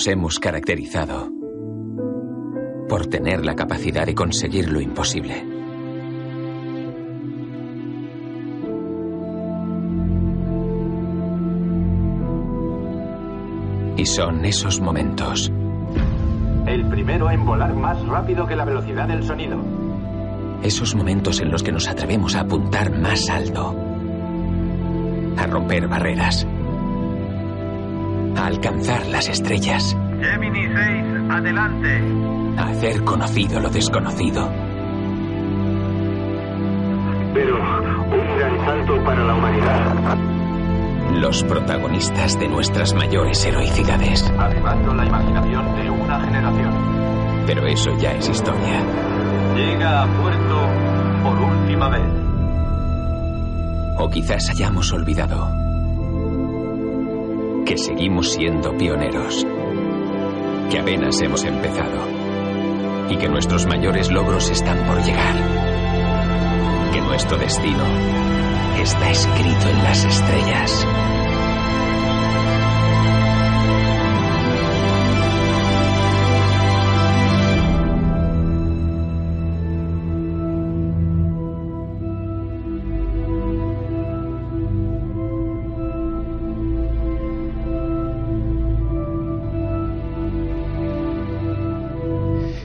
Nos hemos caracterizado por tener la capacidad de conseguir lo imposible. Y son esos momentos. El primero en volar más rápido que la velocidad del sonido. Esos momentos en los que nos atrevemos a apuntar más alto. A romper barreras. A alcanzar las estrellas. Gemini 6, adelante. A hacer conocido lo desconocido. Pero un gran salto para la humanidad. Los protagonistas de nuestras mayores heroicidades. Avivando la imaginación de una generación. Pero eso ya es historia. Llega a puerto por última vez. O quizás hayamos olvidado que seguimos siendo pioneros, que apenas hemos empezado y que nuestros mayores logros están por llegar, que nuestro destino está escrito en las estrellas.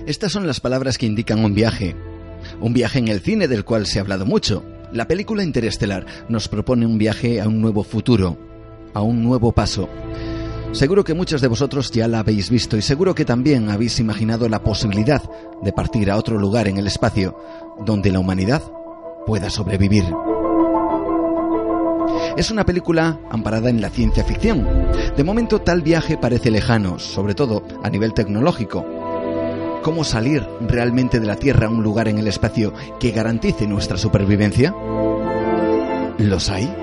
Estas son las palabras que indican un viaje. Un viaje en el cine del cual se ha hablado mucho. La película Interestelar nos propone un viaje a un nuevo futuro, a un nuevo paso. Seguro que muchos de vosotros ya la habéis visto y seguro que también habéis imaginado la posibilidad de partir a otro lugar en el espacio donde la humanidad pueda sobrevivir. Es una película amparada en la ciencia ficción. De momento tal viaje parece lejano, sobre todo a nivel tecnológico. ¿Cómo salir realmente de la Tierra a un lugar en el espacio que garantice nuestra supervivencia? ¿Los hay?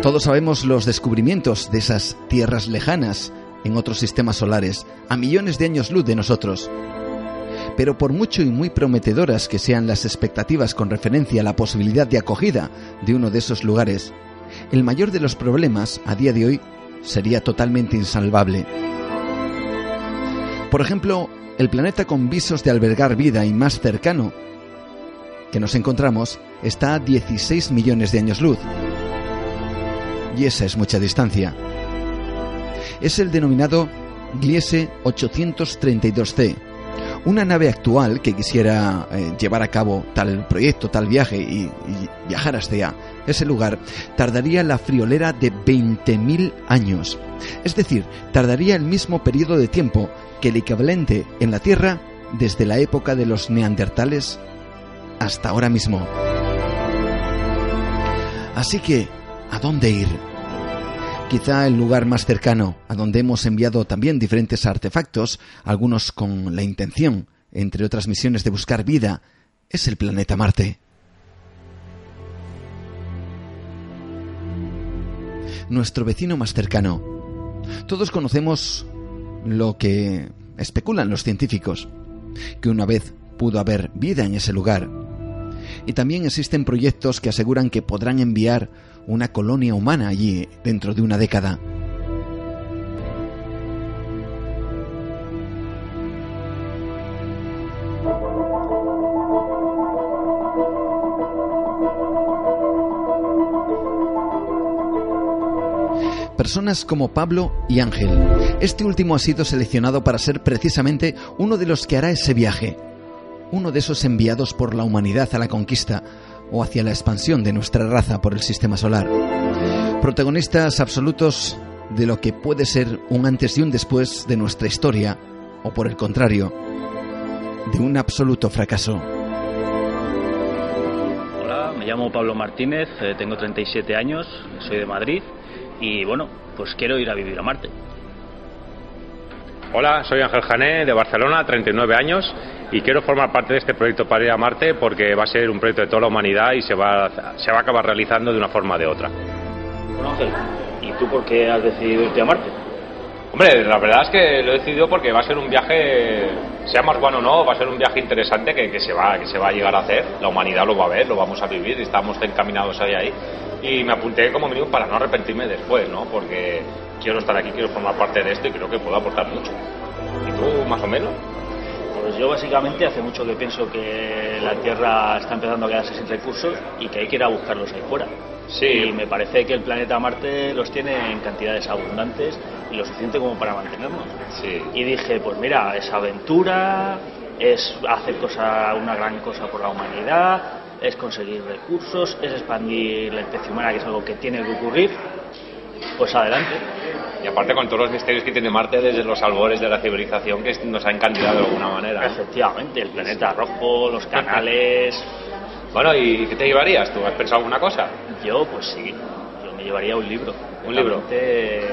Todos sabemos los descubrimientos de esas tierras lejanas en otros sistemas solares, a millones de años luz de nosotros. Pero por mucho y muy prometedoras que sean las expectativas con referencia a la posibilidad de acogida de uno de esos lugares, el mayor de los problemas a día de hoy sería totalmente insalvable. Por ejemplo, el planeta con visos de albergar vida y más cercano que nos encontramos está a 16 millones de años luz. Y esa es mucha distancia. Es el denominado Gliese 832c, una nave actual que quisiera eh, llevar a cabo tal proyecto, tal viaje y, y viajar hasta ese lugar, tardaría la friolera de 20.000 años. Es decir, tardaría el mismo periodo de tiempo que el equivalente en la Tierra desde la época de los neandertales hasta ahora mismo. Así que, ¿a dónde ir? Quizá el lugar más cercano, a donde hemos enviado también diferentes artefactos, algunos con la intención, entre otras misiones, de buscar vida, es el planeta Marte. Nuestro vecino más cercano. Todos conocemos lo que especulan los científicos, que una vez pudo haber vida en ese lugar, Y también existen proyectos que aseguran que podrán enviar una colonia humana allí dentro de una década. Personas como Pablo y Ángel. Este último ha sido seleccionado para ser precisamente uno de los que hará ese viaje, uno de esos enviados por la humanidad a la conquista o hacia la expansión de nuestra raza por el sistema solar. Protagonistas absolutos de lo que puede ser un antes y un después de nuestra historia, o por el contrario, de un absoluto fracaso. Hola, me llamo Pablo Martínez, eh, tengo 37 años, soy de Madrid y bueno, pues quiero ir a vivir a Marte. Hola, soy Ángel Jané de Barcelona, 39 años y quiero formar parte de este proyecto para ir a Marte porque va a ser un proyecto de toda la humanidad y se va, se va a acabar realizando de una forma o de otra. Bueno Ángel, ¿y tú por qué has decidido irte a Marte? Hombre, la verdad es que lo he decidido porque va a ser un viaje, sea más bueno o no, va a ser un viaje interesante que, que, se va, que se va a llegar a hacer. La humanidad lo va a ver, lo vamos a vivir y estamos encaminados ahí ahí. Y me apunté como mínimo para no arrepentirme después, ¿no? Porque quiero estar aquí, quiero formar parte de esto y creo que puedo aportar mucho. ¿Y tú, más o menos? Pues yo básicamente hace mucho que pienso que la Tierra está empezando a quedarse sin recursos y que hay que ir a buscarlos ahí fuera. Sí. Y me parece que el planeta Marte los tiene en cantidades abundantes y lo suficiente como para mantenernos. Sí. Y dije, pues mira, es aventura, es hacer cosa, una gran cosa por la humanidad, es conseguir recursos, es expandir la especie humana, que es algo que tiene que ocurrir. Pues adelante. Y aparte con todos los misterios que tiene Marte desde los albores de la civilización que nos ha encandilado de alguna manera. Efectivamente, el planeta rojo, los canales. bueno, ¿y qué te llevarías? ¿Tú has pensado alguna cosa? Yo, pues sí, yo me llevaría un libro. ¿Un libro?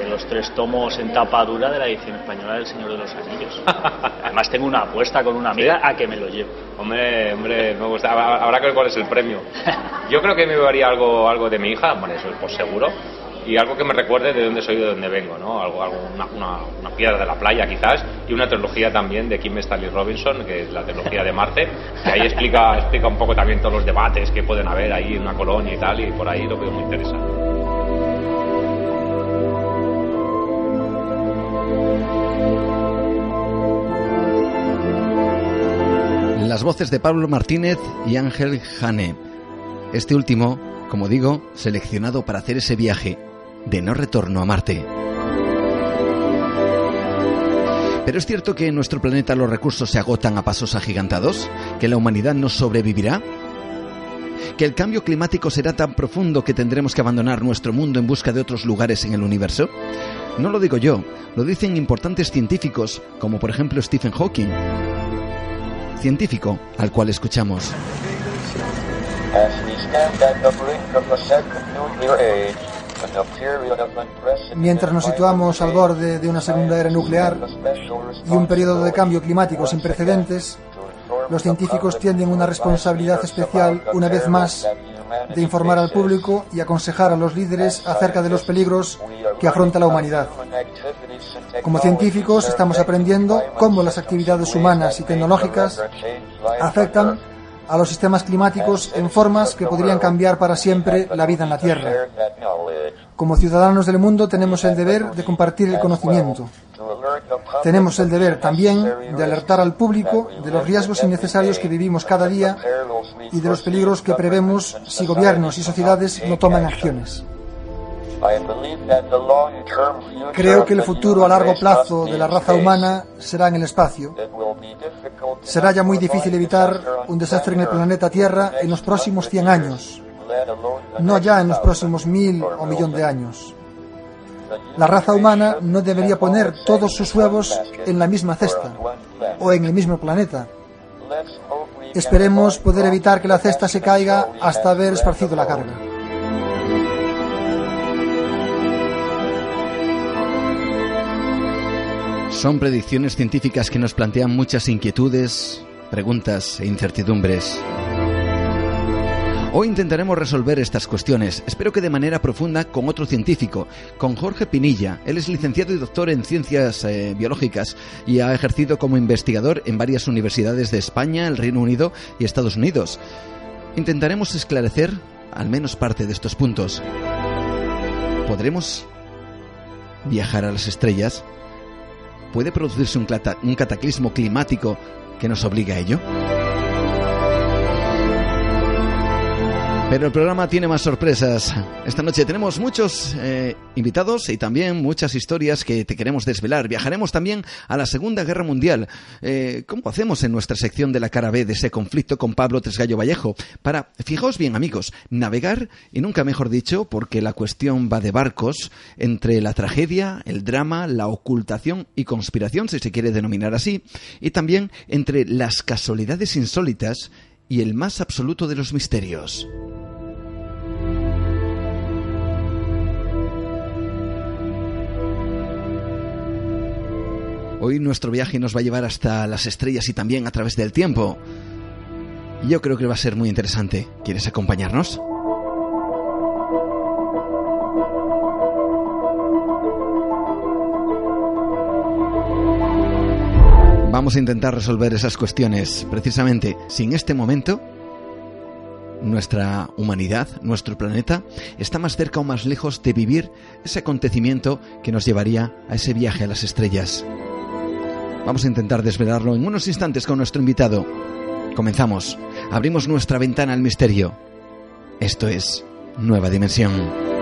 Los tres tomos en tapa dura de la edición española del Señor de los Anillos. Además tengo una apuesta con una amiga a que me lo llevo. Hombre, hombre, me gusta. Habrá que ver cuál es el premio. Yo creo que me llevaría algo, algo de mi hija, bueno, eso es por seguro y algo que me recuerde de dónde soy y de dónde vengo, ¿no? Algo, algo una, una, una, piedra de la playa quizás y una trilogía también de Kim Stanley Robinson, que es la trilogía de Marte, que ahí explica, explica un poco también todos los debates que pueden haber ahí en una colonia y tal, y por ahí lo veo muy interesante. Las voces de Pablo Martínez y Ángel Jane. Este último, como digo, seleccionado para hacer ese viaje de no retorno a Marte. Pero es cierto que en nuestro planeta los recursos se agotan a pasos agigantados, que la humanidad no sobrevivirá, que el cambio climático será tan profundo que tendremos que abandonar nuestro mundo en busca de otros lugares en el universo. No lo digo yo, lo dicen importantes científicos, como por ejemplo Stephen Hawking, científico al cual escuchamos. Mientras nos situamos al borde de una segunda era nuclear y un periodo de cambio climático sin precedentes, los científicos tienen una responsabilidad especial, una vez más, de informar al público y aconsejar a los líderes acerca de los peligros que afronta la humanidad. Como científicos estamos aprendiendo cómo las actividades humanas y tecnológicas afectan a los sistemas climáticos en formas que podrían cambiar para siempre la vida en la Tierra. Como ciudadanos del mundo tenemos el deber de compartir el conocimiento. Tenemos el deber también de alertar al público de los riesgos innecesarios que vivimos cada día y de los peligros que prevemos si gobiernos y sociedades no toman acciones. Creo que el futuro a largo plazo de la raza humana será en el espacio. Será ya muy difícil evitar un desastre en el planeta Tierra en los próximos 100 años, no ya en los próximos mil o millón de años. La raza humana no debería poner todos sus huevos en la misma cesta o en el mismo planeta. Esperemos poder evitar que la cesta se caiga hasta haber esparcido la carga. Son predicciones científicas que nos plantean muchas inquietudes, preguntas e incertidumbres. Hoy intentaremos resolver estas cuestiones, espero que de manera profunda con otro científico, con Jorge Pinilla. Él es licenciado y doctor en ciencias eh, biológicas y ha ejercido como investigador en varias universidades de España, el Reino Unido y Estados Unidos. intentaremos esclarecer al menos parte de estos puntos. ¿Podremos viajar a las estrellas? ¿Puede producirse un, cataclismo climático que nos obligue a ello? Pero el programa tiene más sorpresas. Esta noche tenemos muchos eh, invitados y también muchas historias que te queremos desvelar. Viajaremos también a la Segunda Guerra Mundial. Eh, ¿Cómo hacemos en nuestra sección de la cara B de ese conflicto con Pablo Tresgallo Vallejo? Para, fijaos bien amigos, navegar, y nunca mejor dicho, porque la cuestión va de barcos, entre la tragedia, el drama, la ocultación y conspiración, si se quiere denominar así, y también entre las casualidades insólitas y el más absoluto de los misterios. Hoy nuestro viaje nos va a llevar hasta las estrellas y también a través del tiempo. Yo creo que va a ser muy interesante. ¿Quieres acompañarnos? Vamos a intentar resolver esas cuestiones. Precisamente, si en este momento nuestra humanidad, nuestro planeta, está más cerca o más lejos de vivir ese acontecimiento que nos llevaría a ese viaje a las estrellas. Vamos a intentar desvelarlo en unos instantes con nuestro invitado. Comenzamos. Abrimos nuestra ventana al misterio. Esto es Nueva Dimensión.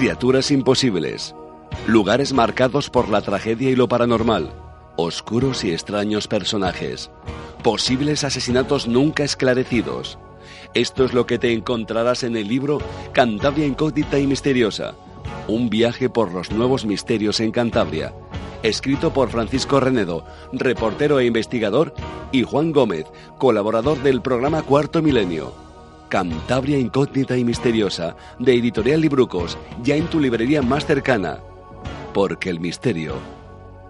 Criaturas imposibles, lugares marcados por la tragedia y lo paranormal, oscuros y extraños personajes, posibles asesinatos nunca esclarecidos. Esto es lo que te encontrarás en el libro Cantabria Incógnita y Misteriosa, un viaje por los nuevos misterios en Cantabria, escrito por Francisco Renedo, reportero e investigador, y Juan Gómez, colaborador del programa Cuarto Milenio. Cantabria Incógnita y Misteriosa, de Editorial Librucos, ya en tu librería más cercana porque el misterio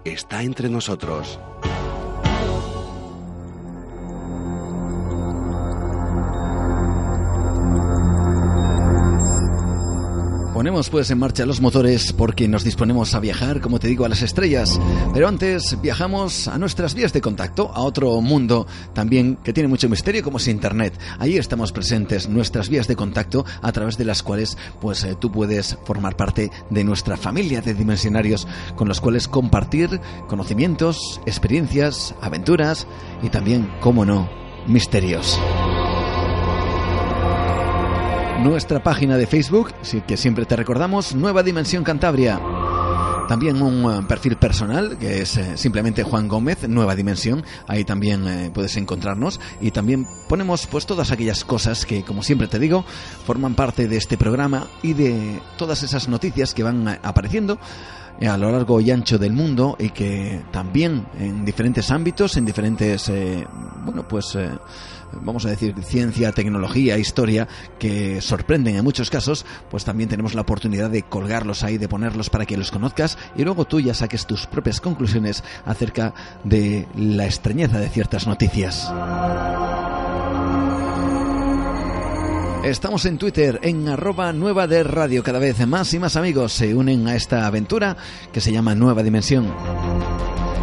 está entre nosotros. Ponemos pues en marcha los motores porque nos disponemos a viajar, como te digo, a las estrellas. Pero antes viajamos a nuestras vías de contacto, a otro mundo también que tiene mucho misterio como es Internet. Ahí estamos presentes, nuestras vías de contacto a través de las cuales pues eh, tú puedes formar parte de nuestra familia de dimensionarios con los cuales compartir conocimientos, experiencias, aventuras y también, como no, misterios nuestra página de Facebook, que siempre te recordamos, Nueva Dimensión Cantabria. También un eh, perfil personal que es eh, simplemente Juan Gómez, Nueva Dimensión. Ahí también eh, puedes encontrarnos. Y también ponemos pues todas aquellas cosas que, como siempre te digo, forman parte de este programa y de todas esas noticias que van apareciendo a lo largo y ancho del mundo y que también en diferentes ámbitos, en diferentes, bueno, pues vamos a decir, ciencia, tecnología, historia, que sorprenden en muchos casos, pues también tenemos la oportunidad de colgarlos ahí, de ponerlos para que los conozcas y luego tú ya saques tus propias conclusiones acerca de la extrañeza de ciertas noticias. Estamos en Twitter en arroba nueva de radio. Cada vez más y más amigos se unen a esta aventura que se llama Nueva Dimensión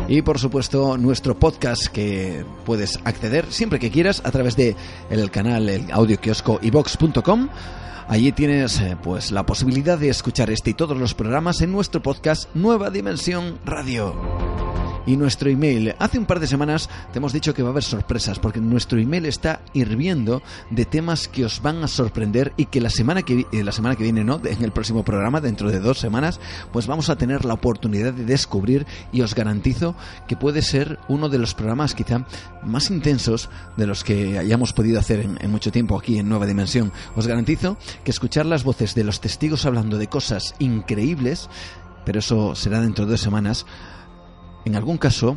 y por supuesto nuestro podcast que puedes acceder siempre que quieras a través de el canal el audio kiosco ibox.com Allí tienes eh, pues la posibilidad de escuchar este y todos los programas en nuestro podcast Nueva Dimensión Radio y nuestro email. Hace un par de semanas te hemos dicho que va a haber sorpresas porque nuestro email está hirviendo de temas que os van a sorprender y que la semana que, eh, la semana que viene, ¿no? En el próximo programa, dentro de dos semanas, pues vamos a tener la oportunidad de descubrir y os garantizo que puede ser uno de los programas quizá más intensos de los que hayamos podido hacer en, en mucho tiempo aquí en Nueva Dimensión. Os garantizo que escuchar las voces de los testigos hablando de cosas increíbles, pero eso será dentro de dos semanas, en algún caso,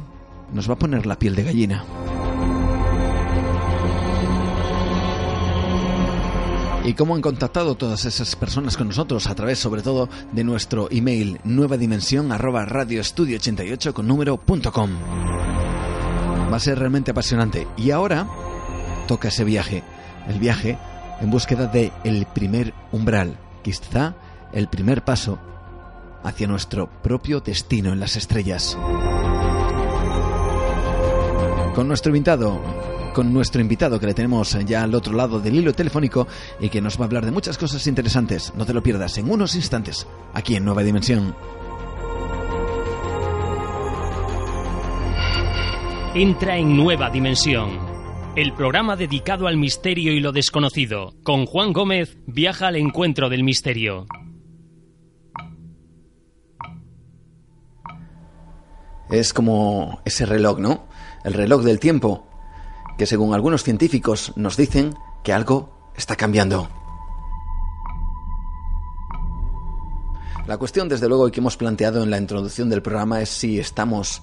nos va a poner la piel de gallina. ¿Y cómo han contactado todas esas personas con nosotros? A través, sobre todo, de nuestro email nueva dimensión arroba radioestudio88 con número punto com. Va a ser realmente apasionante. Y ahora toca ese viaje. El viaje en búsqueda de el primer umbral. Quizá el primer paso hacia nuestro propio destino en las estrellas. Con nuestro invitado, con nuestro invitado que le tenemos ya al otro lado del hilo telefónico y que nos va a hablar de muchas cosas interesantes. No te lo pierdas en unos instantes, aquí en Nueva Dimensión. Entra en Nueva Dimensión. El programa dedicado al misterio y lo desconocido. Con Juan Gómez viaja al encuentro del misterio. Es como ese reloj, ¿no? El reloj del tiempo, que según algunos científicos nos dicen que algo está cambiando. La cuestión, desde luego, que hemos planteado en la introducción del programa es si estamos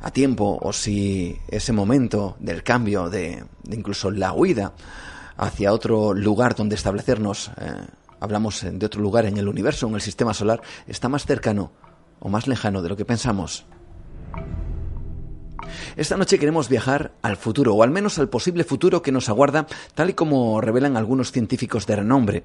a tiempo o si ese momento del cambio, de, incluso la huida hacia otro lugar donde establecernos, eh, hablamos de otro lugar en el universo, en el sistema solar, está más cercano o más lejano de lo que pensamos. Esta noche queremos viajar al futuro, o al menos al posible futuro que nos aguarda, tal y como revelan algunos científicos de renombre.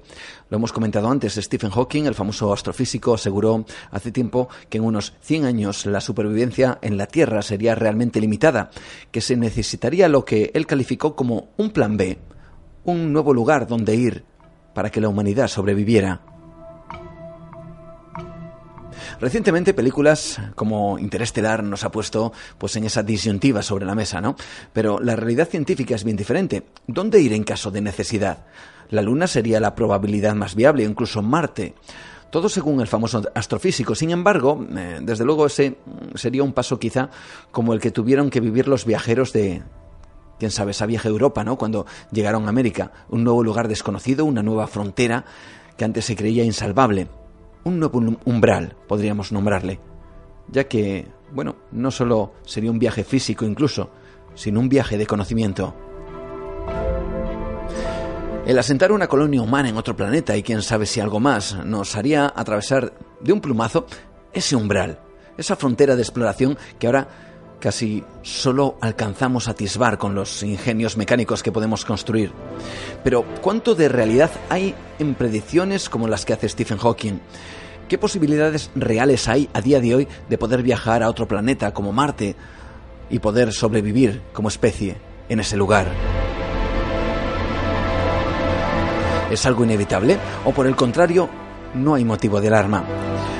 Lo hemos comentado antes, Stephen Hawking, el famoso astrofísico, aseguró hace tiempo que en unos 100 años la supervivencia en la Tierra sería realmente limitada, que se necesitaría lo que él calificó como un plan B, un nuevo lugar donde ir para que la humanidad sobreviviera. Recientemente películas como Interestelar nos ha puesto pues en esa disyuntiva sobre la mesa, ¿no? Pero la realidad científica es bien diferente. ¿Dónde ir en caso de necesidad? La Luna sería la probabilidad más viable, incluso Marte. Todo según el famoso astrofísico. Sin embargo, eh, desde luego ese sería un paso quizá como el que tuvieron que vivir los viajeros de, quién sabe, esa vieja Europa, ¿no? Cuando llegaron a América, un nuevo lugar desconocido, una nueva frontera que antes se creía insalvable un nuevo umbral, podríamos nombrarle, ya que, bueno, no solo sería un viaje físico incluso, sino un viaje de conocimiento. El asentar una colonia humana en otro planeta y quién sabe si algo más nos haría atravesar de un plumazo ese umbral, esa frontera de exploración que ahora casi solo alcanzamos a atisbar con los ingenios mecánicos que podemos construir. Pero, ¿cuánto de realidad hay en predicciones como las que hace Stephen Hawking? ¿Qué posibilidades reales hay a día de hoy de poder viajar a otro planeta como Marte y poder sobrevivir como especie en ese lugar? ¿Es algo inevitable o por el contrario no hay motivo de alarma?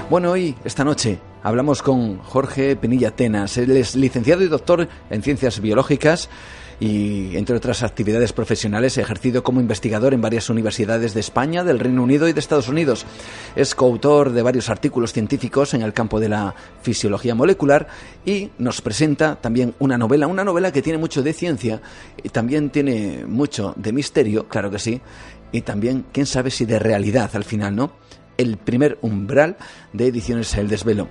Bueno, hoy, esta noche, hablamos con Jorge Penilla Tenas. Él es licenciado y doctor en ciencias biológicas y, entre otras actividades profesionales, ha ejercido como investigador en varias universidades de España, del Reino Unido y de Estados Unidos. Es coautor de varios artículos científicos en el campo de la fisiología molecular y nos presenta también una novela, una novela que tiene mucho de ciencia y también tiene mucho de misterio, claro que sí, y también, quién sabe si de realidad al final, ¿no? El primer umbral de Ediciones El Desvelo.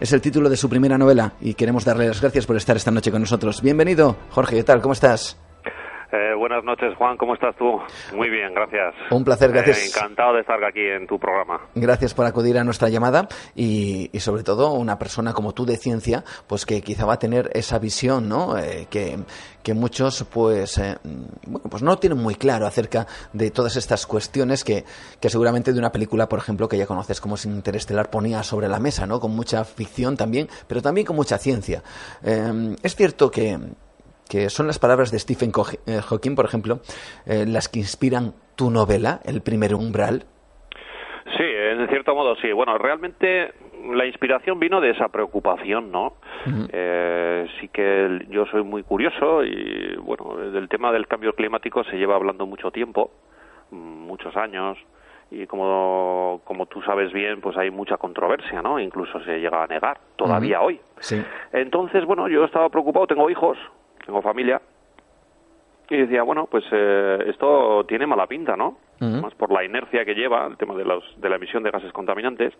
Es el título de su primera novela y queremos darle las gracias por estar esta noche con nosotros. Bienvenido, Jorge, ¿qué tal? ¿Cómo estás? Eh, buenas noches, Juan. ¿Cómo estás tú? Muy bien, gracias. Un placer, eh, gracias. encantado de estar aquí en tu programa. Gracias por acudir a nuestra llamada y, sobre todo una persona como tú de ciencia, pues que quizá va a tener esa visión, ¿no? Eh, que, que, muchos, pues, bueno, pues no tienen muy claro acerca de todas estas cuestiones que, que seguramente de una película, por ejemplo, que ya conoces como es Interestelar, ponía sobre la mesa, ¿no? Con mucha ficción también, pero también con mucha ciencia. es cierto que que son las palabras de Stephen eh, Hawking, por ejemplo, eh, las que inspiran tu novela, El primer umbral. Sí, en cierto modo sí. Bueno, realmente la inspiración vino de esa preocupación, ¿no? Eh, sí que yo soy muy curioso y, bueno, del tema del cambio climático se lleva hablando mucho tiempo, muchos años, y como, como tú sabes bien, pues hay mucha controversia, ¿no? Incluso se llega a negar, todavía hoy. Sí. Entonces, bueno, yo estaba preocupado, tengo hijos, tengo familia, y decía, bueno, pues eh, esto tiene mala pinta, ¿no? Más por la inercia que lleva el tema de, los, de la emisión de gases contaminantes,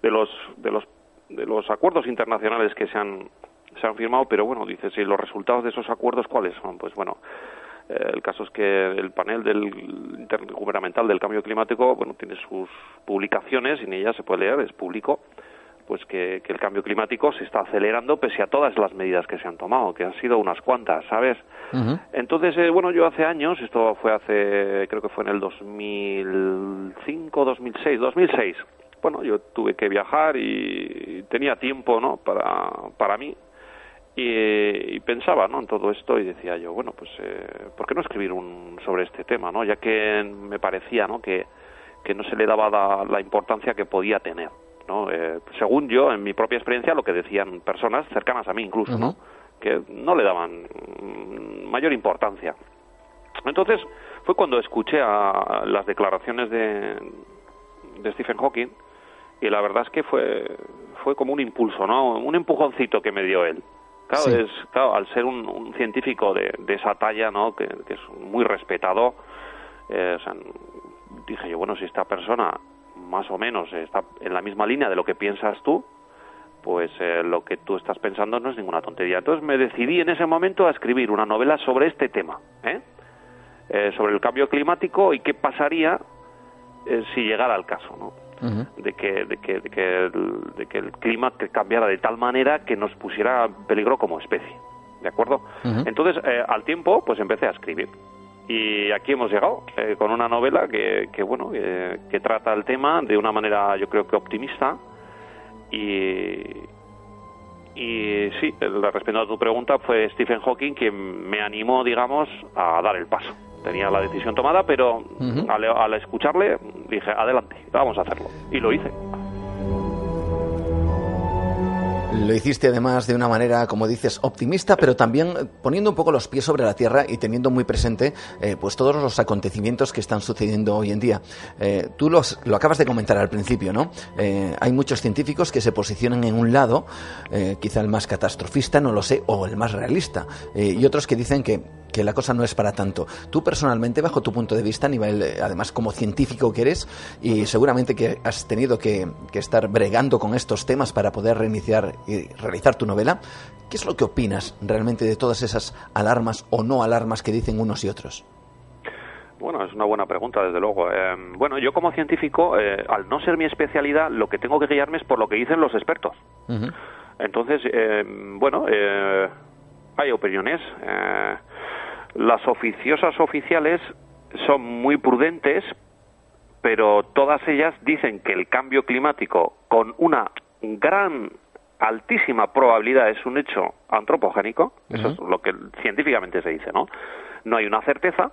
de los, de los, de los acuerdos internacionales que se han, se han firmado, pero bueno, dices, ¿y los resultados de esos acuerdos cuáles son? Pues bueno, eh, el caso es que el panel del intergubernamental del cambio climático, bueno, tiene sus publicaciones y en ellas se puede leer, es público, pues que, el cambio climático se está acelerando pese a todas las medidas que se han tomado, que han sido unas cuantas, ¿sabes? Entonces, eh, bueno, yo hace años, esto fue hace, creo que fue en el 2005, 2006, 2006, bueno, yo tuve que viajar y tenía tiempo, ¿no? Para, para mí. Y, pensaba, ¿no? En todo esto y decía yo, bueno, pues, eh, ¿por qué no escribir un sobre este tema, ¿no? Ya que me parecía, ¿no? Que, que no se le daba la, importancia que podía tener, ¿no? Eh, según yo, en mi propia experiencia, lo que decían personas cercanas a mí incluso, ¿no? Que no le daban mayor importancia. Entonces, fue cuando escuché a las declaraciones de, de Stephen Hawking y la verdad es que fue fue como un impulso, ¿no? Un empujoncito que me dio él. Claro, es, claro al ser un, científico de, de, esa talla, ¿no? Que, es muy respetado, eh, o sea, dije yo, bueno, si esta persona más o menos está en la misma línea de lo que piensas tú, pues eh, lo que tú estás pensando no es ninguna tontería. Entonces me decidí en ese momento a escribir una novela sobre este tema, ¿eh? eh sobre el cambio climático y qué pasaría si llegara al caso, ¿no? de, que, de, que, de, que el, de que el clima cambiara de tal manera que nos pusiera en peligro como especie. ¿De acuerdo? Entonces, eh, al tiempo, pues empecé a escribir. Y aquí hemos llegado eh, con una novela que, que bueno, que trata el tema de una manera, yo creo que optimista. Y, y sí, respondiendo a tu pregunta, fue Stephen Hawking quien me animó, digamos, a dar el paso tenía la decisión tomada, pero al, escucharle dije, adelante, vamos a hacerlo. Y lo hice. Lo hiciste además de una manera, como dices, optimista, pero también poniendo un poco los pies sobre la tierra y teniendo muy presente eh, pues todos los acontecimientos que están sucediendo hoy en día. Eh, tú los, lo acabas de comentar al principio, ¿no? Eh, hay muchos científicos que se posicionan en un lado, quizá el más catastrofista, no lo sé, o el más realista, y otros que dicen que que la cosa no es para tanto. Tú personalmente, bajo tu punto de vista, a nivel, eh, además como científico que eres, y seguramente que has tenido que, estar bregando con estos temas para poder reiniciar y realizar tu novela, ¿qué es lo que opinas realmente de todas esas alarmas o no alarmas que dicen unos y otros? Bueno, es una buena pregunta, desde luego. Eh, bueno, yo como científico, eh, al no ser mi especialidad, lo que tengo que guiarme es por lo que dicen los expertos. Entonces, bueno, hay opiniones. Las oficiosas oficiales son muy prudentes, pero todas ellas dicen que el cambio climático, con una gran altísima probabilidad, es un hecho antropogénico, eso es lo que científicamente se dice, ¿no? No hay una certeza,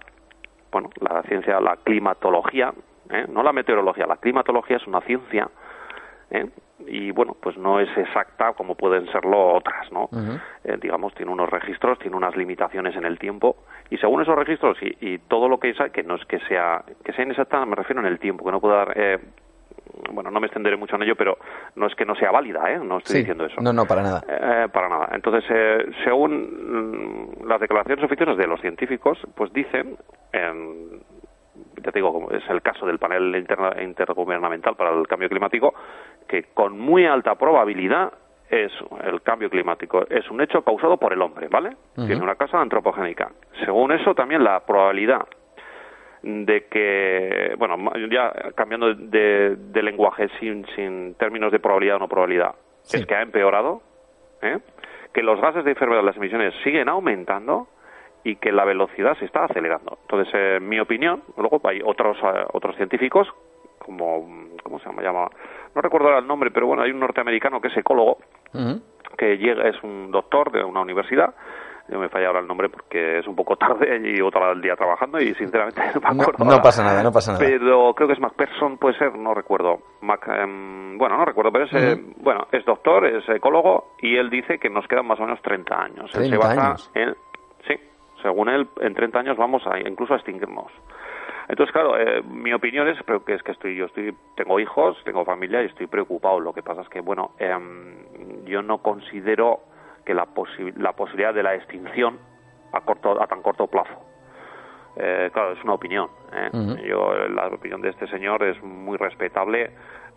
bueno, la ciencia, la climatología, ¿eh? no la meteorología, la climatología es una ciencia ¿eh? Y bueno, pues no es exacta como pueden serlo otras, ¿no? Eh, digamos, tiene unos registros, tiene unas limitaciones en el tiempo y según esos registros y, todo lo que es, que no es que sea que sea inexacta, me refiero en el tiempo, que no pueda dar eh, bueno, no me extenderé mucho en ello, pero no es que no sea válida, ¿eh? No estoy diciendo eso. No, no, para nada. Eh, para nada. Entonces, según mm, las declaraciones oficiales de los científicos, pues dicen, ya te digo, como es el caso del panel intergubernamental para el cambio climático, que con muy alta probabilidad es el cambio climático es un hecho causado por el hombre, ¿vale? Tiene una causa antropogénica. Según eso, también la probabilidad de que, bueno, ya cambiando de, lenguaje sin, sin términos de probabilidad o no probabilidad, es que ha empeorado, ¿eh? que los gases de de las emisiones siguen aumentando y que la velocidad se está acelerando. Entonces, en mi opinión, luego hay otros, eh, otros científicos, como, ¿cómo se llama? No recuerdo ahora el nombre, pero bueno, hay un norteamericano que es ecólogo, que llega, es un doctor de una universidad, yo me falla ahora el nombre porque es un poco tarde y llevo todo el día trabajando y sinceramente no me acuerdo. No, pasa nada, no pasa nada. Pero creo que es MacPherson, puede ser, no recuerdo. Em, bueno, no recuerdo, pero es, eh, bueno, es doctor, es ecólogo y él dice que nos quedan más o menos 30 años. 30 años. sí, según él, en 30 años vamos a incluso a extinguirnos. Entonces, claro, eh, mi opinión es, pero que es que estoy, yo estoy, tengo hijos, tengo familia y estoy preocupado. Lo que pasa es que, bueno, em, yo no considero que la, la posibilidad de la extinción a corto, a tan corto plazo. Eh, claro, es una opinión. ¿eh? Yo la opinión de este señor es muy respetable,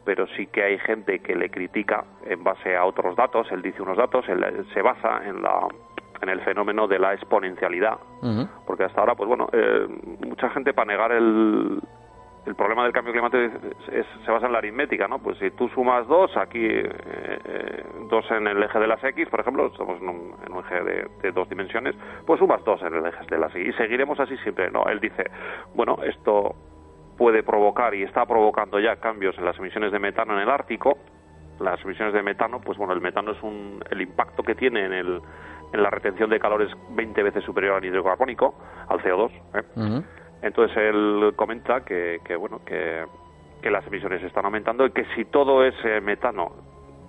pero sí que hay gente que le critica en base a otros datos. Él dice unos datos, él se basa en la en el fenómeno de la exponencialidad, porque hasta ahora, pues bueno, eh, mucha gente para negar el, el problema del cambio climático se basa en la aritmética, ¿no? Pues si tú sumas dos, aquí eh, eh, dos en el eje de las X, por ejemplo, estamos en un, eje de, dos dimensiones, pues sumas dos en el eje de las Y y seguiremos así siempre, ¿no? Él dice, bueno, esto puede provocar y está provocando ya cambios en las emisiones de metano en el Ártico. Las emisiones de metano, pues bueno, el metano es un, el impacto que tiene en el en la retención de calor es 20 veces superior al hidrocarbónico, al CO2. ¿eh? Entonces él comenta que, bueno que, las emisiones están aumentando y que si todo ese metano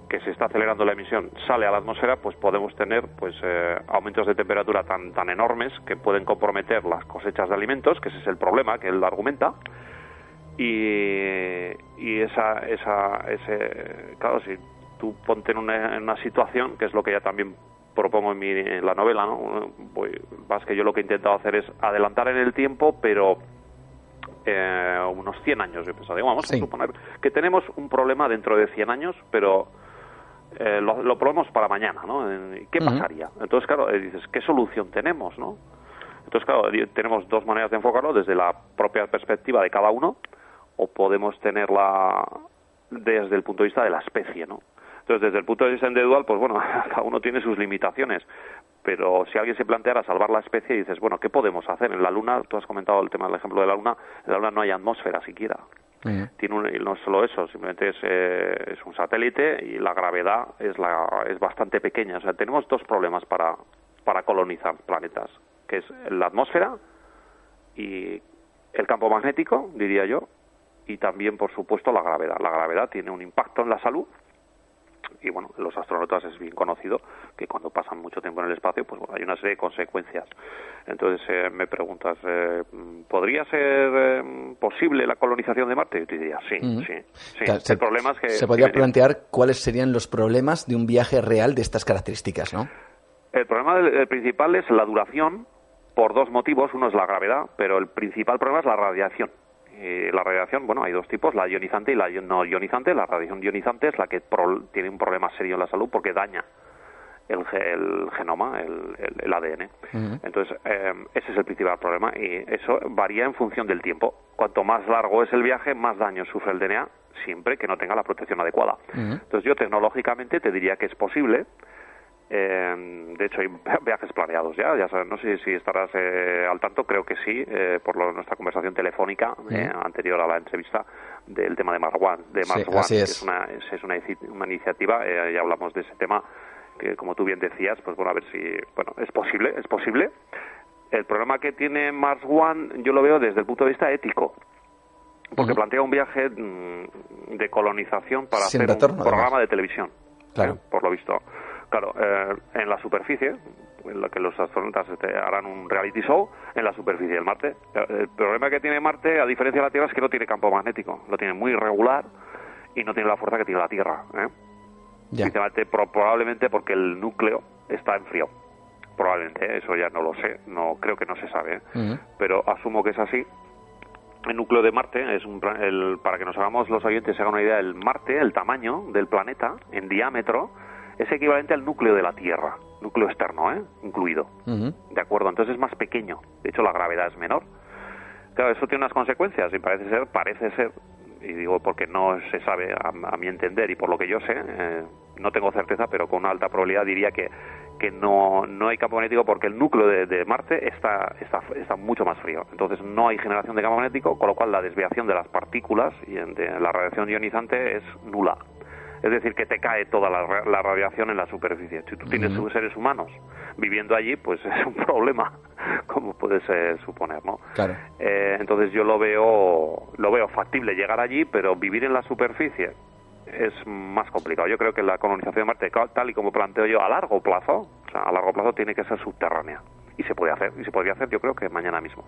que se está acelerando la emisión sale a la atmósfera, pues podemos tener pues eh, aumentos de temperatura tan tan enormes que pueden comprometer las cosechas de alimentos, que ese es el problema que él argumenta. Y, y esa esa ese claro si tú ponte en una, en una situación que es lo que ya también propongo en, mi, en la novela, ¿no? más que yo lo que he intentado hacer es adelantar en el tiempo, pero eh, unos 100 años, yo pensaba, vamos a suponer que tenemos un problema dentro de 100 años, pero eh, lo, lo probemos para mañana, ¿no? ¿Qué pasaría? Entonces, claro, eh, dices, ¿qué solución tenemos, no? Entonces, claro, tenemos dos maneras de enfocarlo, desde la propia perspectiva de cada uno, o podemos tenerla desde el punto de vista de la especie, ¿no? Entonces, desde el punto de vista individual, pues bueno, cada uno tiene sus limitaciones. Pero si alguien se planteara salvar la especie, dices, bueno, ¿qué podemos hacer? En la Luna, tú has comentado el tema del ejemplo de la Luna, en la Luna no hay atmósfera siquiera. Tiene un, no es solo eso, simplemente es, eh, es un satélite y la gravedad es, la, es bastante pequeña. O sea, tenemos dos problemas para, para colonizar planetas, que es la atmósfera y el campo magnético, diría yo, y también, por supuesto, la gravedad. La gravedad tiene un impacto en la salud y bueno, los astronautas es bien conocido que cuando pasan mucho tiempo en el espacio, pues bueno, hay una serie de consecuencias. Entonces eh, me preguntas, eh, ¿podría ser eh, posible la colonización de Marte? Yo te diría, sí, sí. sí. el se, problema es que... Se podría plantear cuáles serían los problemas de un viaje real de estas características, ¿no? El problema principal es la duración por dos motivos. Uno es la gravedad, pero el principal problema es la radiación. Eh, la radiación, bueno, hay dos tipos, la ionizante y la no ionizante. La radiación ionizante es la que tiene un problema serio en la salud porque daña el, genoma, el, ADN. Entonces, eh, ese es el principal problema y eso varía en función del tiempo. Cuanto más largo es el viaje, más daño sufre el DNA, siempre que no tenga la protección adecuada. Entonces, yo tecnológicamente te diría que es posible eh, de hecho, hay viajes planeados ya. ya sabes, no sé si estarás eh, al tanto, creo que sí, eh, por nuestra conversación telefónica eh, anterior a la entrevista del tema de Mars One. De Mars One es. es. una, es una, una iniciativa, ya hablamos de ese tema, que como tú bien decías, pues bueno, a ver si. Bueno, es posible, es posible. El problema que tiene Mars One yo lo veo desde el punto de vista ético porque plantea un viaje mm, de colonización para hacer un programa de televisión. Claro. por lo visto. Claro, eh, en la superficie, en la que los astronautas este, harán un reality show en la superficie del Marte. El problema que tiene Marte, a diferencia de la Tierra, es que no tiene campo magnético. Lo tiene muy irregular y no tiene la fuerza que tiene la Tierra. ¿eh? probablemente porque el núcleo está en frío. Probablemente, ¿eh? eso ya no lo sé, no creo que no se sabe, ¿eh? pero asumo que es así. El núcleo de Marte es un el, para que nos hagamos los oyentes se hagan una idea, el Marte, el tamaño del planeta en diámetro es equivalente al núcleo de la Tierra, núcleo externo, ¿eh? incluido. ¿De acuerdo? Entonces es más pequeño. De hecho, la gravedad es menor. Claro, eso tiene unas consecuencias y parece ser, parece ser, y digo porque no se sabe a, mi entender y por lo que yo sé, eh, no tengo certeza, pero con una alta probabilidad diría que, que no, no hay campo magnético porque el núcleo de, Marte está, está, está, mucho más frío. Entonces no hay generación de campo magnético, con lo cual la desviación de las partículas y de la radiación ionizante es nula es decir, que te cae toda la, radiación en la superficie. Si tú tienes seres humanos viviendo allí, pues es un problema, como puedes suponer, ¿no? Claro. Eh, entonces yo lo veo, lo veo factible llegar allí, pero vivir en la superficie es más complicado. Yo creo que la colonización de Marte, tal y como planteo yo, a largo plazo, o sea, a largo plazo tiene que ser subterránea. Y se puede hacer, y se podría hacer yo creo que mañana mismo.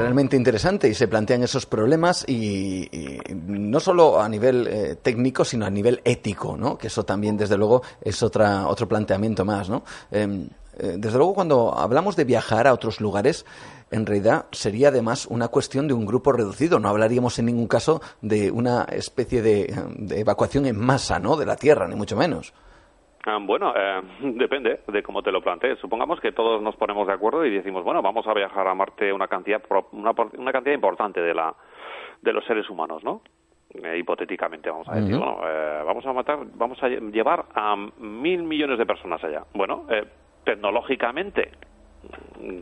Realmente interesante y se plantean esos problemas y, no solo a nivel eh, técnico sino a nivel ético, ¿no? Que eso también desde luego es otra otro planteamiento más, ¿no? Em, eh, desde luego cuando hablamos de viajar a otros lugares en realidad sería además una cuestión de un grupo reducido. No hablaríamos en ningún caso de una especie de, de evacuación en masa, ¿no? De la Tierra, ni mucho menos. Ah, bueno, eh, depende de cómo te lo plantees. Supongamos que todos nos ponemos de acuerdo y decimos, bueno, vamos a viajar a Marte una cantidad, una, una cantidad importante de, la, de los seres humanos, ¿no? Eh, hipotéticamente vamos a decir, bueno, eh, vamos a matar, vamos a llevar a mil millones de personas allá. Bueno, tecnológicamente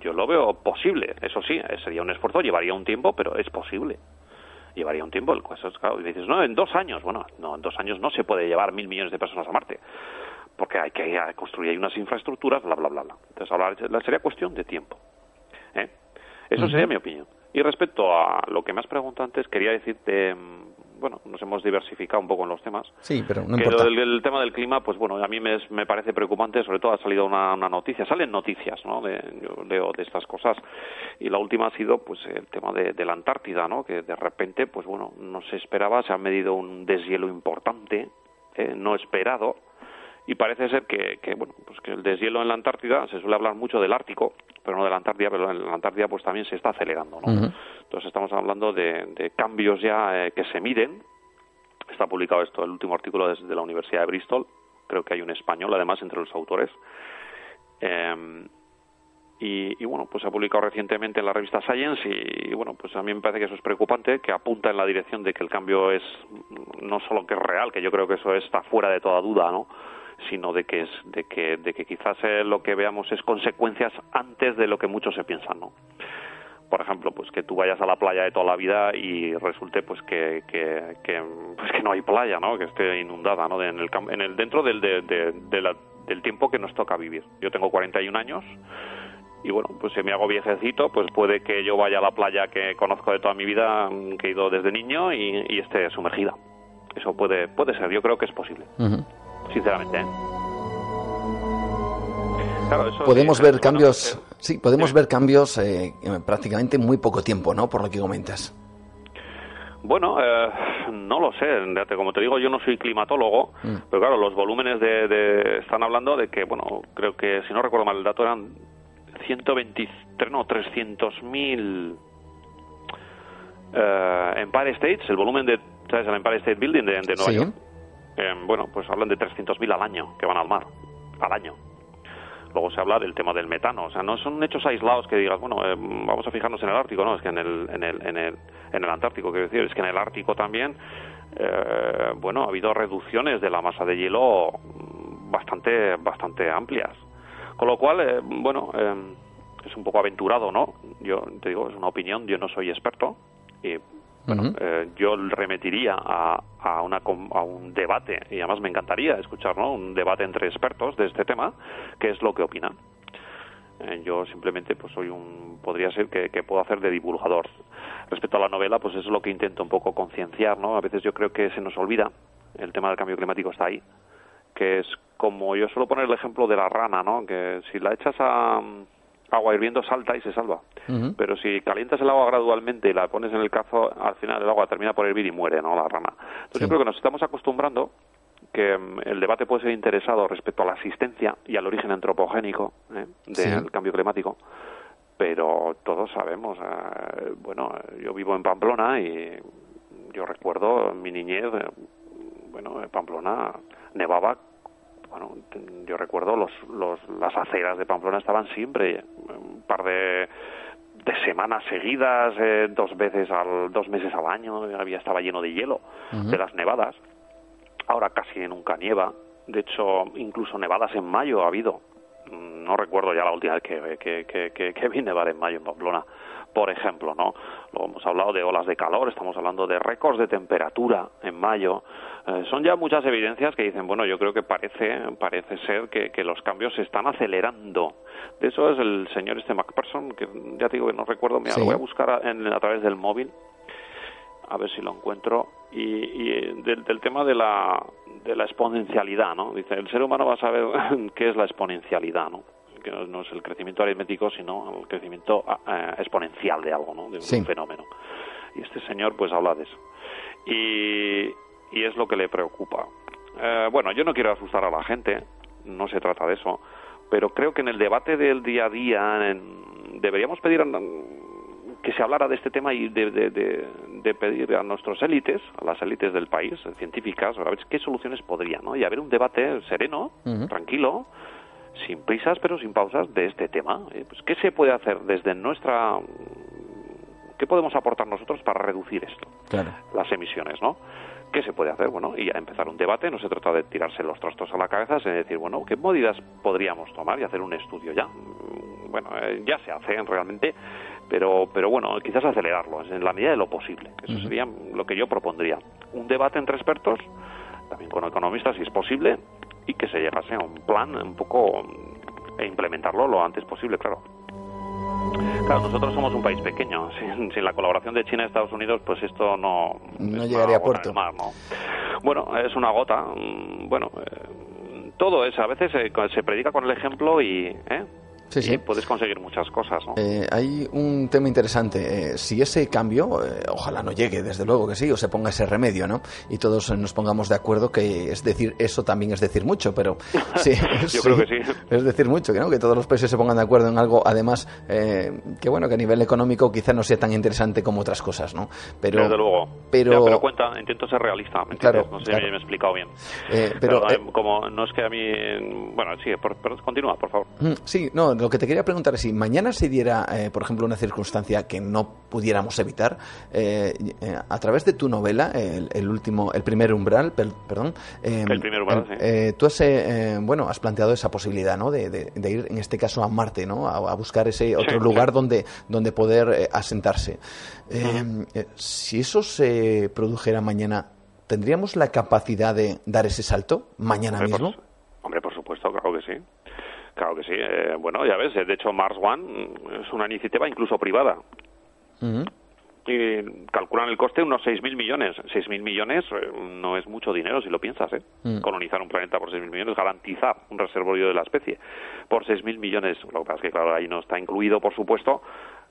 yo lo veo posible. Eso sí, sería un esfuerzo, llevaría un tiempo, pero es posible llevaría un tiempo. El caso y dices, no, en dos años. Bueno, no, en dos años no se puede llevar mil millones de personas a Marte porque hay que construir unas infraestructuras, bla, bla, bla, bla. Entonces, hablar, sería cuestión de tiempo. ¿eh? Eso sería mi opinión. Y respecto a lo que me has preguntado antes, quería decirte, mm, bueno, nos hemos diversificado un poco en los temas. Sí, pero no importa. el, tema del clima, pues bueno, a mí me, me parece preocupante, sobre todo ha salido una, noticia, salen noticias, ¿no? De, yo leo de estas cosas, y la última ha sido, pues, el tema de, de la Antártida, ¿no? Que de repente, pues bueno, no se esperaba, se ha medido un deshielo importante, eh, no esperado, y parece ser que, bueno pues que el deshielo en la Antártida se suele hablar mucho del Ártico pero no de la Antártida pero en la Antártida pues también se está acelerando ¿no? entonces estamos hablando de, cambios ya eh, que se miden está publicado esto el último artículo desde la Universidad de Bristol creo que hay un español además entre los autores em, y, bueno, pues se ha publicado recientemente en la revista Science y, bueno, pues a mí me parece que eso es preocupante, que apunta en la dirección de que el cambio es no solo que es real, que yo creo que eso está fuera de toda duda, ¿no? Sino de que, es, de que, de que quizás eh, lo que veamos es consecuencias antes de lo que muchos se piensan, ¿no? Por ejemplo, pues que tú vayas a la playa de toda la vida y resulte pues que, que, pues que no hay playa, ¿no? Que esté inundada, ¿no? En el, en el dentro del, de, del tiempo que nos toca vivir. Yo tengo 41 años y bueno, pues si me hago viejecito, pues puede que yo vaya a la playa que conozco de toda mi vida, que he ido desde niño y, esté sumergida. Eso puede, puede ser, yo creo que es posible sinceramente. ¿eh? podemos ver cambios, sí, podemos ver cambios eh, en prácticamente muy poco tiempo, ¿no? Por lo que comentas. Bueno, eh, no lo sé. Como te digo, yo no soy climatólogo, mm. pero claro, los volúmenes de, están hablando de que, bueno, creo que si no recuerdo mal el dato eran 123, no, 300 mil eh, Empire States, el volumen de, ¿sabes? El Empire State Building de, de Nueva York eh, bueno, pues hablan de 300.000 al año que van al mar, al año. Luego se habla del tema del metano, o sea, no son hechos aislados que digas, bueno, eh, vamos a fijarnos en el Ártico, no, es que en el, en el, en el, en el Antártico, quiero decir, es que en el Ártico también, eh, bueno, ha habido reducciones de la masa de hielo bastante, bastante amplias. Con lo cual, bueno, es un poco aventurado, ¿no? Yo te digo, es una opinión, yo no soy experto, y bueno, eh, yo remetiría a, a, una, a un debate, y además me encantaría escuchar ¿no? un debate entre expertos de este tema, qué es lo que opinan. Eh, yo simplemente pues soy un podría ser que, que, puedo hacer de divulgador respecto a la novela pues eso es lo que intento un poco concienciar no a veces yo creo que se nos olvida el tema del cambio climático está ahí que es como yo suelo poner el ejemplo de la rana no que si la echas a agua hirviendo salta y se salva. Pero si calientas el agua gradualmente y la pones en el cazo, al final el agua termina por hervir y muere, ¿no? La rana. Entonces yo creo que nos estamos acostumbrando que mm, el debate puede ser interesado respecto a la asistencia y al origen antropogénico ¿eh? del cambio climático, pero todos sabemos, eh, bueno, yo vivo en Pamplona y yo recuerdo mi niñez, eh, bueno, en Pamplona nevaba bueno, yo recuerdo los, los, las aceras de Pamplona estaban siempre un par de, de semanas seguidas, eh, dos veces al, dos meses al año, había estaba lleno de hielo de las nevadas. Ahora casi nunca nieva. De hecho, incluso nevadas en mayo ha habido. No recuerdo ya la última vez que, que, que, que vi nevar en mayo en Pamplona por ejemplo, ¿no? Luego hemos hablado de olas de calor, estamos hablando de récords de temperatura en mayo. Eh, son ya muchas evidencias que dicen, bueno, yo creo que parece, parece ser que, los cambios se están acelerando. De eso es el señor este MacPherson, que ya te digo que no recuerdo, me lo voy a buscar a, a través del móvil, a ver si lo encuentro. Y, del, del, tema de la, de la exponencialidad, ¿no? Dice, el ser humano va a saber qué es la exponencialidad, ¿no? Que no, es el crecimiento aritmético, sino el crecimiento ah, eh, exponencial de algo, ¿no? de un fenómeno. Y este señor pues habla de eso. Y, y es lo que le preocupa. Eh, bueno, yo no quiero asustar a la gente, no se trata de eso, pero creo que en el debate del día a día deberíamos pedir que se hablara de este tema y de, de, de pedir a nuestros élites, a las élites del país, científicas, a ver qué soluciones podrían, ¿no? Y haber un debate sereno, tranquilo, sin prisas pero sin pausas de este tema. Eh, pues, ¿Qué se puede hacer desde nuestra... ¿Qué podemos aportar nosotros para reducir esto? Las emisiones, ¿no? ¿Qué se puede hacer? Bueno, y ya empezar un debate, no se trata de tirarse los trastos a la cabeza, sino decir, bueno, ¿qué medidas podríamos tomar y hacer un estudio ya? Mm, bueno, eh, ya se hace realmente, pero, pero bueno, quizás acelerarlo en la medida de lo posible. Eso sería lo que yo propondría. Un debate entre expertos, también con economistas si es posible, y que se llegase a un plan un poco e implementarlo lo antes posible, claro. Claro, nosotros somos un país pequeño. Sin, la colaboración de China y Estados Unidos, pues esto no... No llegaría a puerto. Bueno, es una gota. Mm, bueno, eh, todo es... A veces se predica con el ejemplo y... ¿eh? Sí, sí. puedes conseguir muchas cosas. ¿no? Eh, hay un tema interesante. Eh, si ese cambio, eh, ojalá no llegue, desde luego que sí, o se ponga ese remedio, ¿no? Y todos nos pongamos de acuerdo que es decir, eso también es decir mucho, pero sí. Yo creo que sí. Es decir mucho, que, ¿no? que todos los países se pongan de acuerdo en algo, además, que bueno, que a nivel económico quizá no sea tan interesante como otras cosas, ¿no? Pero, desde luego. Pero, pero cuenta, intento ser realista, ¿me claro, No sé si me he explicado bien. pero, como no es que a mí. Bueno, sí, por, continúa, por favor. Mm, sí, no, lo que te quería preguntar es si mañana se diera, eh, por ejemplo, una circunstancia que no pudiéramos evitar, eh, eh, a través de tu novela, el, último, el primer umbral, perdón, el primer umbral, sí. tú has, bueno, has planteado esa posibilidad, ¿no? De, ir, en este caso, a Marte, ¿no? A, buscar ese otro lugar donde donde poder asentarse. si eso se produjera mañana, ¿tendríamos la capacidad de dar ese salto mañana mismo? hombre, por supuesto, claro que sí. Claro que sí. Eh, bueno, ya ves, de hecho Mars One es una iniciativa incluso privada. Y calculan el coste unos 6.000 millones. 6.000 millones eh, no es mucho dinero si lo piensas, ¿eh? Mm. Colonizar un planeta por 6.000 millones, garantizar un reservorio de la especie por 6.000 millones. Lo que pasa es que, claro, ahí no está incluido, por supuesto,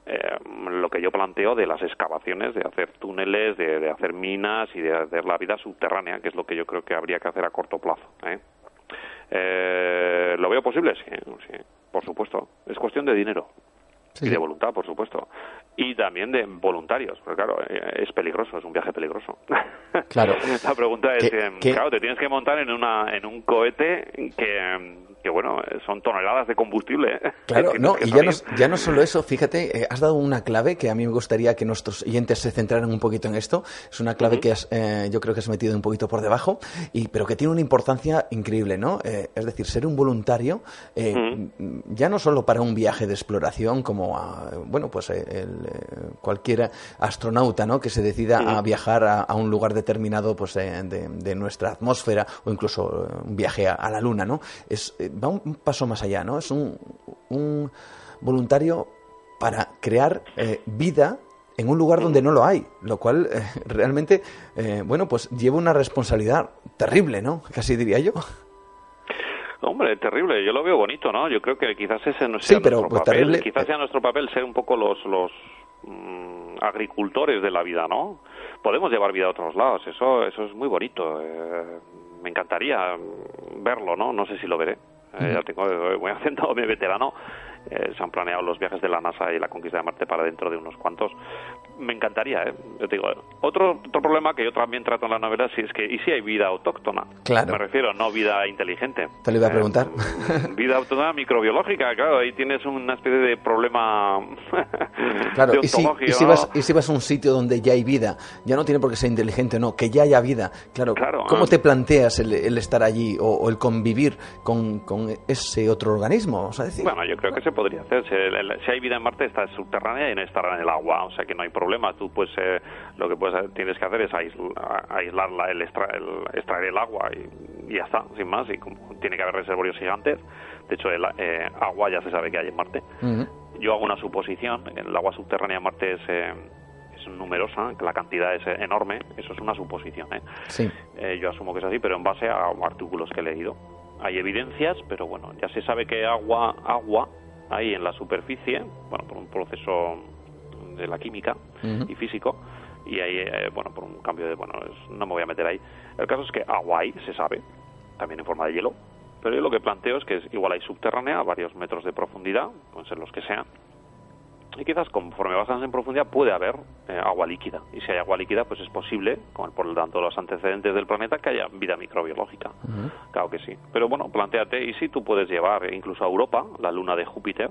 eh, lo que yo planteo de las excavaciones, de hacer túneles, de, de, hacer minas y de hacer la vida subterránea, que es lo que yo creo que habría que hacer a corto plazo. ¿eh? Eh, ¿Lo veo posible? Sí, sí, por supuesto. Es cuestión de dinero. y de voluntad, por supuesto. Y también de voluntarios, porque claro, eh, es peligroso, es un viaje peligroso. Claro. La pregunta es, claro, te tienes que montar en, una, en un cohete que, que bueno, son toneladas de combustible. Claro, no, y ya no, ya no solo eso, fíjate, eh, has dado una clave que a mí me gustaría que nuestros oyentes se centraran un poquito en esto. Es una clave que has, eh, yo creo que has metido un poquito por debajo, y, pero que tiene una importancia increíble, ¿no? Eh, es decir, ser un voluntario, ya no solo para un viaje de exploración, como bueno, pues cualquier astronauta, ¿no? Que se decida a viajar a, un lugar determinado, pues de, nuestra atmósfera, o incluso un viaje a, a la Luna, ¿no? Es va un paso más allá, ¿no? Es un, un voluntario para crear eh, vida en un lugar donde no lo hay, lo cual eh, realmente, eh, bueno, pues lleva una responsabilidad terrible, ¿no? Casi diría yo. Hombre, terrible. Yo lo veo bonito, ¿no? Yo creo que quizás ese no sea nuestro pues, papel. Quizás sea nuestro papel ser un poco los los mm, agricultores de la vida, ¿no? Podemos llevar vida a otros lados. Eso eso es muy bonito. me encantaría verlo, ¿no? No sé si lo veré. Eh, ya tengo, voy haciendo mi veterano eh, se han planeado los viajes de la NASA y la conquista de Marte para dentro de unos cuantos. Me encantaría, ¿eh? Yo te digo, otro, otro problema que yo también trato en la novela sí es que, ¿y si hay vida autóctona? Claro. Me refiero, no vida inteligente. Te lo iba a preguntar. Eh, vida autónoma microbiológica, claro, ahí tienes una especie de problema. claro, y, si, y, si vas, y si vas a un sitio donde ya hay vida, ya no tiene por qué ser inteligente, no, que ya haya vida. Claro, ¿cómo te planteas el, el estar allí o, el convivir con, con, ese otro organismo? Vamos a decir. Bueno, yo creo que se podría hacer. Si, hay vida en Marte, está subterránea y no estará en el agua, o sea que no hay problema. Tú, pues, eh, lo que puedes, tienes que hacer es aislarla, el, extraer el agua y, ya está, sin más. Y como tiene que haber reservorios gigantes, de hecho, el eh, agua ya se sabe que hay en Marte. Yo hago una suposición: el agua subterránea en Marte es. Eh, numerosa, que la cantidad es enorme, eso es una suposición. ¿eh? yo asumo que es así, pero en base a artículos que he leído hay evidencias, pero bueno, ya se sabe que agua, agua ahí en la superficie, bueno, por un proceso de la química y físico, y ahí, eh, bueno, por un cambio de, bueno, no me voy a meter ahí. El caso es que agua hay, se sabe, también en forma de hielo, pero yo lo que planteo es que igual hay subterránea a varios metros de profundidad, pueden ser los que sean, y quizás conforme bajas en profundidad puede haber eh, agua líquida. Y si hay agua líquida, pues es posible, con, por lo tanto los antecedentes del planeta, que haya vida microbiológica. Claro que sí. Pero bueno, planteate, y si tú puedes llevar incluso a Europa, la luna de Júpiter.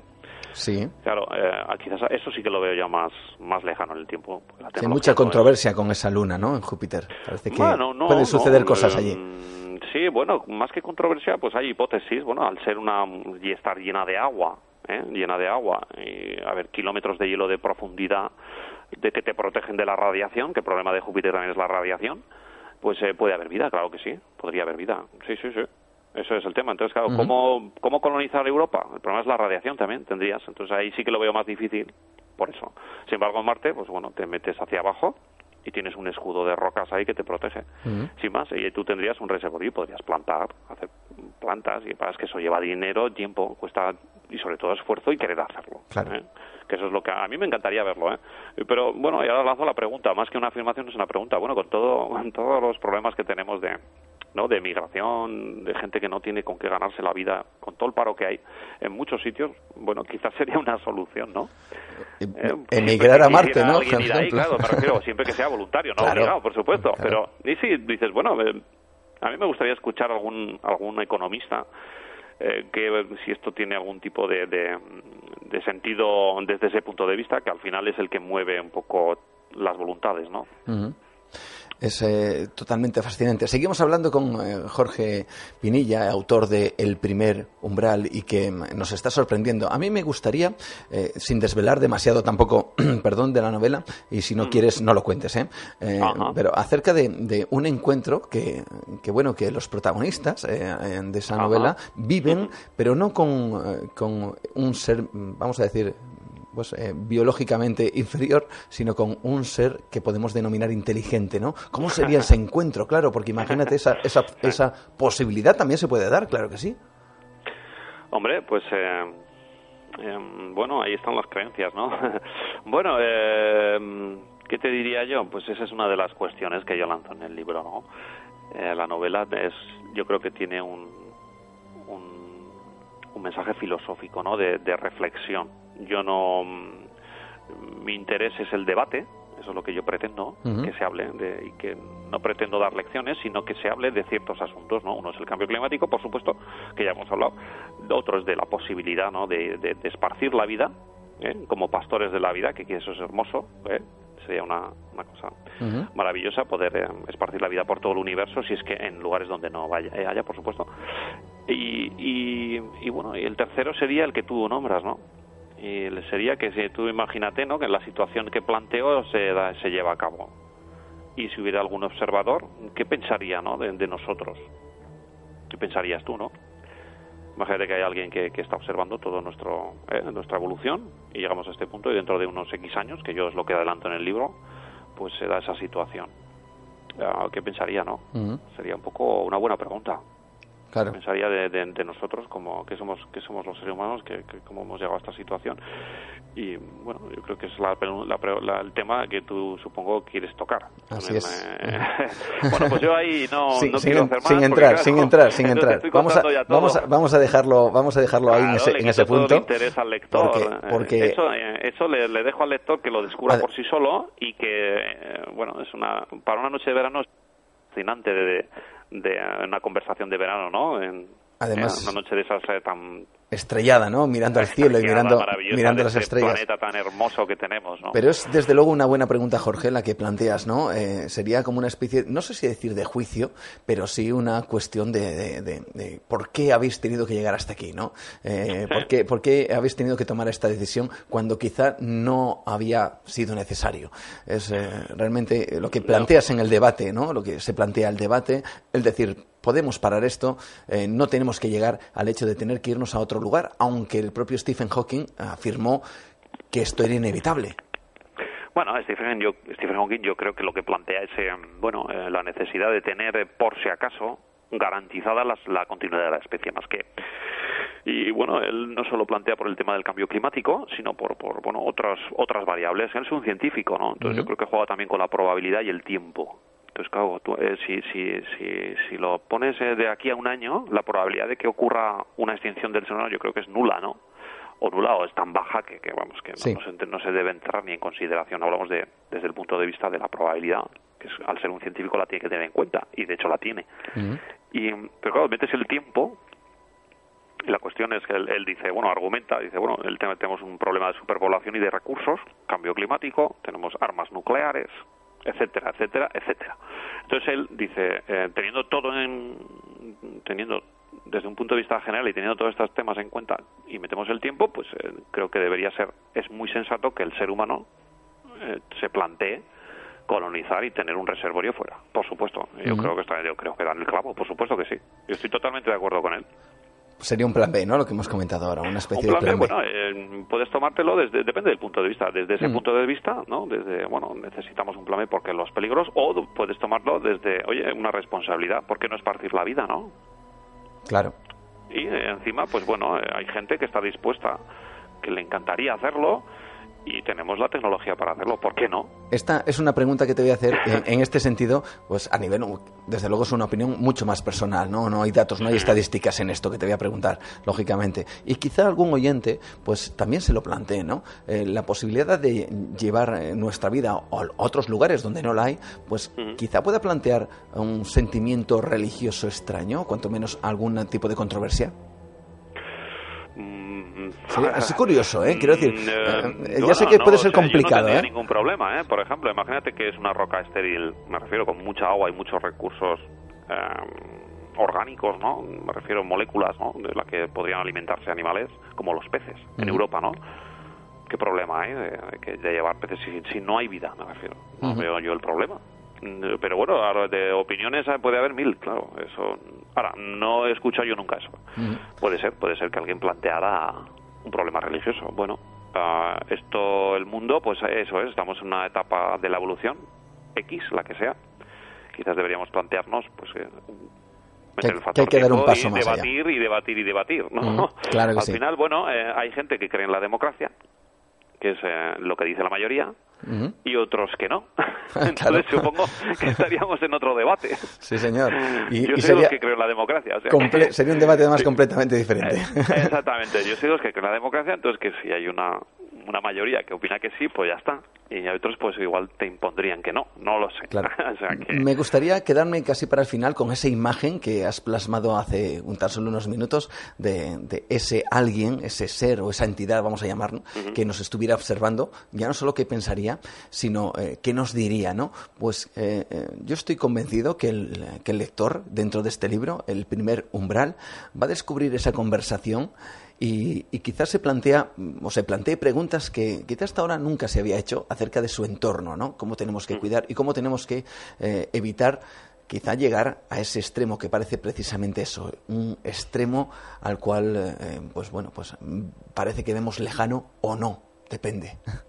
Sí. Claro, eh, quizás eso sí que lo veo ya más, más lejano en el tiempo. Hay mucha controversia con esa luna, ¿no? En Júpiter. Parece que pueden suceder cosas allí. Sí, bueno, más que controversia, pues hay hipótesis. Bueno, al ser una y estar llena de agua, ¿eh? llena de agua, y a ver, kilómetros de hielo de profundidad de que te protegen de la radiación, que el problema de Júpiter también es la radiación, pues eh, puede haber vida, claro que sí, podría haber vida. Sí, sí, sí. Eso es el tema. Entonces, claro, ¿cómo, ¿cómo colonizar Europa? El problema es la radiación también, tendrías. Entonces ahí sí que lo veo más difícil por eso. Sin embargo, en Marte, pues bueno, te metes hacia abajo y tienes un escudo de rocas ahí que te protege. Sin más, y tú tendrías un reservorio y podrías plantar, hacer plantas, y para es que eso lleva dinero, tiempo, cuesta y sobre todo esfuerzo y querer hacerlo. ¿eh? Que eso es lo que a mí me encantaría verlo. ¿eh? Pero bueno, y ahora lanzo la pregunta, más que una afirmación es una pregunta. Bueno, con, todo, con todos los problemas que tenemos de, ¿no? de migración, de gente que no tiene con qué ganarse la vida, con todo el paro que hay en muchos sitios, bueno, quizás sería una solución, ¿no? Eh, eh, emigrar a Marte, ¿no? Ahí, claro, siempre que sea voluntario, no obligado, por supuesto. Pero, y si dices, bueno, a mí me gustaría escuchar algún, algún economista eh, que si esto tiene algún tipo de, de, sentido desde ese punto de vista, que al final es el que mueve un poco las voluntades, ¿no? Es eh, totalmente fascinante. Seguimos hablando con eh, Jorge Pinilla, autor de El primer umbral y que nos está sorprendiendo. A mí me gustaría, eh, sin desvelar demasiado tampoco, perdón, de la novela, y si no mm. quieres no lo cuentes, ¿eh? pero acerca de, un encuentro que, que, bueno, que los protagonistas de esa novela viven, pero no con, con un ser, vamos a decir, pues, eh, biológicamente inferior, sino con un ser que podemos denominar inteligente, ¿no? ¿Cómo sería ese encuentro? Claro, porque imagínate, esa, esa, esa posibilidad también se puede dar, claro que sí. Hombre, pues... Eh, em, bueno, ahí están las creencias, ¿no? bueno, eh, ¿qué te diría yo? Pues esa es una de las cuestiones que yo lanzo en el libro, ¿no? Eh, la novela es, yo creo que tiene un, un, un mensaje filosófico, ¿no? De, de reflexión yo no. Mm, mi interés es el debate, eso es lo que yo pretendo, que se hable de, y que no pretendo dar lecciones, sino que se hable de ciertos asuntos, ¿no? Uno es el cambio climático, por supuesto, que ya hemos hablado, otro es de la posibilidad, ¿no? De, esparcir la vida, ¿eh? como pastores de la vida, que, eso es hermoso, ¿eh? sería una, una cosa maravillosa poder eh, esparcir la vida por todo el universo, si es que en lugares donde no vaya, haya, por supuesto. Y, y, y bueno, y el tercero sería el que tú nombras, ¿no? Y sería que si tú imagínate ¿no? que la situación que planteo se, se lleva a cabo. Y si hubiera algún observador qué pensaría ¿no? de, nosotros qué pensarías tú no imagínate que hay alguien que, que está observando todo nuestro eh, nuestra evolución y llegamos a este punto y dentro de unos x años que yo es lo que adelanto en el libro pues se da esa situación. Ah, qué pensaría no sería un poco una buena pregunta Pensaría de, nosotros como que somos que somos los seres humanos, que, que cómo hemos llegado a esta situación. Y bueno, yo creo que es el tema que tú supongo quieres tocar. Así es. bueno, pues yo ahí no, sin, quiero hacer más. Sin entrar, sin entrar, sin entrar. Vamos a, vamos, a, vamos a dejarlo, vamos a dejarlo ahí en ese, en ese punto. interés al lector. Porque, eh, Eso, eh, eso le, le, dejo al lector que lo descubra por sí solo y que, eh, bueno, es una para una noche de verano es fascinante de de una conversación de verano, ¿no? En, Además, una noche de esas eh, tan estrellada, ¿no? Mirando al cielo y mirando, mirando las estrellas. planeta tan hermoso que tenemos, ¿no? Pero es desde luego una buena pregunta, Jorge, la que planteas, ¿no? Eh, sería como una especie, no sé si decir de juicio, pero sí una cuestión de, de, por qué habéis tenido que llegar hasta aquí, ¿no? Eh, ¿por, qué, ¿Por qué habéis tenido que tomar esta decisión cuando quizá no había sido necesario? Es eh, realmente lo que planteas en el debate, ¿no? Lo que se plantea el debate, el decir, podemos parar esto, eh, no tenemos que llegar al hecho de tener que irnos a otro lugar, aunque el propio Stephen Hawking afirmó que esto era inevitable. Bueno, Stephen, Hawking yo creo que lo que plantea es eh, bueno, eh, la necesidad de tener, por si acaso, garantizada la continuidad de la especie, más que. Y bueno él no solo plantea por el tema del cambio climático sino por, por bueno otras otras variables. Él es un científico no entonces yo creo que juega también con la probabilidad y el tiempo entonces, claro, eh, si, si, si, si, lo pones eh, de aquí a un año, la probabilidad de que ocurra una extinción del ser yo creo que es nula, ¿no? o nula o es tan baja que, que vamos que no, se, no, se, debe entrar ni en consideración. Hablamos de desde el punto de vista de la probabilidad que al ser un científico la tiene que tener en cuenta y de hecho la tiene. Y pero claro metes el tiempo y la cuestión es que él, dice, bueno, argumenta, dice, bueno, el tema, tenemos un problema de superpoblación y de recursos, cambio climático, tenemos armas nucleares, etcétera, etcétera, etcétera. Entonces él dice, eh, teniendo todo en, teniendo desde un punto de vista general y teniendo todos estos temas en cuenta y metemos el tiempo, pues eh, creo que debería ser, es muy sensato que el ser humano eh, se plantee colonizar y tener un reservorio fuera. Por supuesto, yo creo que está, yo creo que dan el clavo, por supuesto que sí. Yo estoy totalmente de acuerdo con él sería un plan B, ¿no? Lo que hemos comentado ahora, una especie de plan B. Bueno, eh, puedes tomártelo desde, depende del punto de vista. Desde ese mm. punto de vista, ¿no? Desde, bueno, necesitamos un plan B porque los peligros, o puedes tomarlo desde, oye, una responsabilidad, porque no es partir la vida, ¿no? Claro. Y eh, encima, pues bueno, eh, hay gente que está dispuesta, que le encantaría hacerlo, y tenemos la tecnología para hacerlo. ¿Por qué no? Esta es una pregunta que te voy a hacer en, este sentido, pues a nivel, desde luego es una opinión mucho más personal, ¿no? No hay datos, no hay estadísticas en esto que te voy a preguntar, lógicamente. Y quizá algún oyente, pues también se lo plantee, ¿no? Eh, la posibilidad de llevar eh, nuestra vida a otros lugares donde no la hay, pues quizá pueda plantear un sentimiento religioso extraño, cuanto menos algún tipo de controversia. Es curioso, ¿eh? Quiero decir, mm, eh, ya sé que puede ser complicado, no ¿eh? ningún problema, ¿eh? Por ejemplo, imagínate que es una roca estéril, me refiero con mucha agua y muchos recursos eh, orgánicos, ¿no? Me refiero a moléculas, ¿no? De las que podrían alimentarse animales, como los peces, en Europa, ¿no? ¿Qué problema hay de, de, llevar peces si, no hay vida, me refiero? No veo yo el problema. Mm, pero bueno, de opiniones puede haber mil, claro, eso... Ahora, no he escuchado yo nunca eso. Puede ser, puede ser que alguien planteara un problema religioso. Bueno, uh, esto, el mundo, pues eso es, estamos en una etapa de la evolución, X, la que sea. Quizás deberíamos plantearnos, pues, eh, meter el factor que, un paso y debatir y debatir y debatir, ¿no? claro Al final, bueno, eh, hay gente que cree en la democracia, que es eh, lo que dice la mayoría, y otros que no. Entonces supongo que estaríamos en otro debate. Sí, señor. Y, yo soy los que creo en la democracia. Sería un debate además completamente diferente. Exactamente. Yo soy los que creo en la democracia, entonces que si hay una, una mayoría que opina que sí, pues ya está y hay otros pues igual te impondrían que no, no lo sé. Claro. Me gustaría quedarme casi para el final con esa imagen que has plasmado hace un tan solo unos minutos de, ese alguien, ese ser o esa entidad, vamos a llamarlo, que nos estuviera observando, ya no solo qué pensaría, sino eh, qué nos diría, ¿no? Pues eh, eh, yo estoy convencido que el, que el lector, dentro de este libro, el primer umbral, va a descubrir esa conversación y, quizás se plantea o se plantee preguntas que quizás hasta ahora nunca se había hecho acerca de su entorno, ¿no? Cómo tenemos que mm. cuidar y cómo tenemos que eh, evitar quizá llegar a ese extremo que parece precisamente eso, un extremo al cual, eh, pues bueno, pues parece que vemos lejano o no, depende.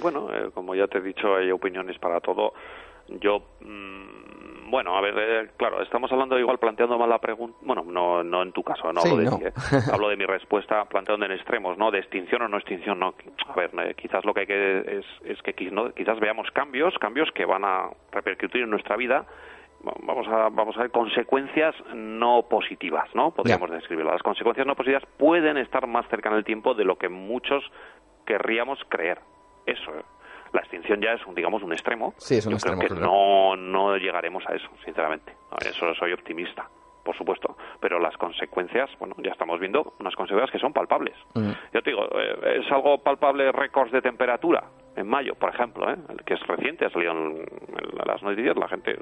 Bueno, eh, como ya te he dicho, hay opiniones para todo. Yo mm, bueno, a ver, eh, claro, estamos hablando igual planteando mal la pregunta. Bueno, no, no en tu caso, no hablo de ¿eh? hablo de mi respuesta planteando en extremos, ¿no? De extinción o no extinción, no. A ver, eh, quizás lo que hay que es, es que quizás veamos cambios, cambios que van a repercutir en nuestra vida vamos a vamos a ver consecuencias no positivas, ¿no? Podríamos describirlo. Las consecuencias no positivas pueden estar más cerca en el tiempo de lo que muchos querríamos creer. Eso la extinción ya es un digamos un extremo. Sí, es un Yo extremo, creo que no no llegaremos a eso sinceramente. Eso soy optimista por supuesto. Pero las consecuencias bueno ya estamos viendo unas consecuencias que son palpables. Yo te digo eh, es algo palpable récords de temperatura en mayo, por ejemplo, ¿eh? que es reciente, ha salido en, las noticias, la gente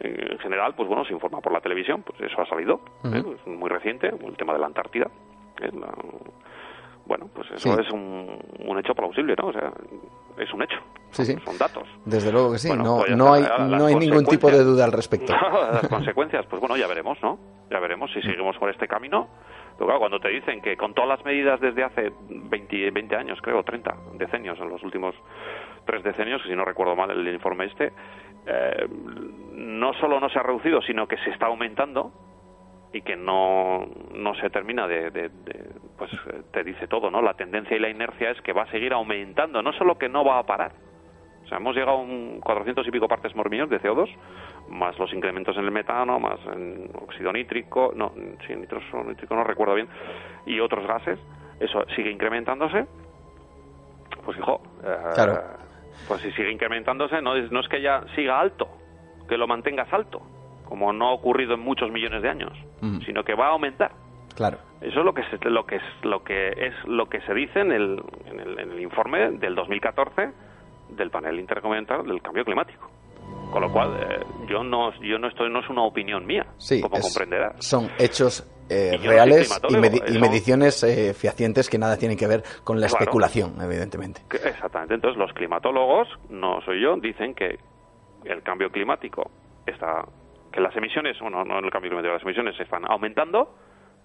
en general, pues bueno, se informa por la televisión, pues eso ha salido, ¿eh? es muy reciente, el tema de la Antártida, ¿eh? Bueno, pues eso es un, un, hecho plausible, ¿no? O sea, es un hecho. Sí, sí. Son datos. Desde luego que sí. no, pues no hay, no hay ningún tipo de duda al respecto. las consecuencias, pues bueno, ya veremos, ¿no? Ya veremos si seguimos por este camino. Pero claro, cuando te dicen que con todas las medidas desde hace 20, 20 años, creo, 30 decenios, en los últimos tres decenios, si no recuerdo mal el informe este, eh, no solo no se ha reducido, sino que se está aumentando, y que no, no se termina de, pues te dice todo, ¿no? La tendencia y la inercia es que va a seguir aumentando, no solo que no va a parar. O sea, hemos llegado a un 400 y pico partes por millón de CO2, más los incrementos en el metano, más en óxido nítrico, no, sí, nitroso nítrico no recuerdo bien, y otros gases. eso sigue incrementándose, pues hijo, eh, Claro. pues si sigue incrementándose, no es, no es que ya siga alto, que lo mantengas alto, como no ha ocurrido en muchos millones de años, Mm. sino que va a aumentar. Claro. Eso es lo que se, lo que es lo que es lo que se dice en el, en el, en el informe del 2014 del panel intergubernamental del cambio climático. Con lo cual eh, yo no yo no estoy no es una opinión mía, Sí, como es- comprenderás. son hechos eh, reales y, eso- mediciones eh, fehacientes que nada tienen que ver con la Claro. especulación, evidentemente. Que- Exactamente. Entonces los climatólogos, no soy yo, dicen que el cambio climático está que las emisiones, bueno, no el cambio climático, las emisiones se están aumentando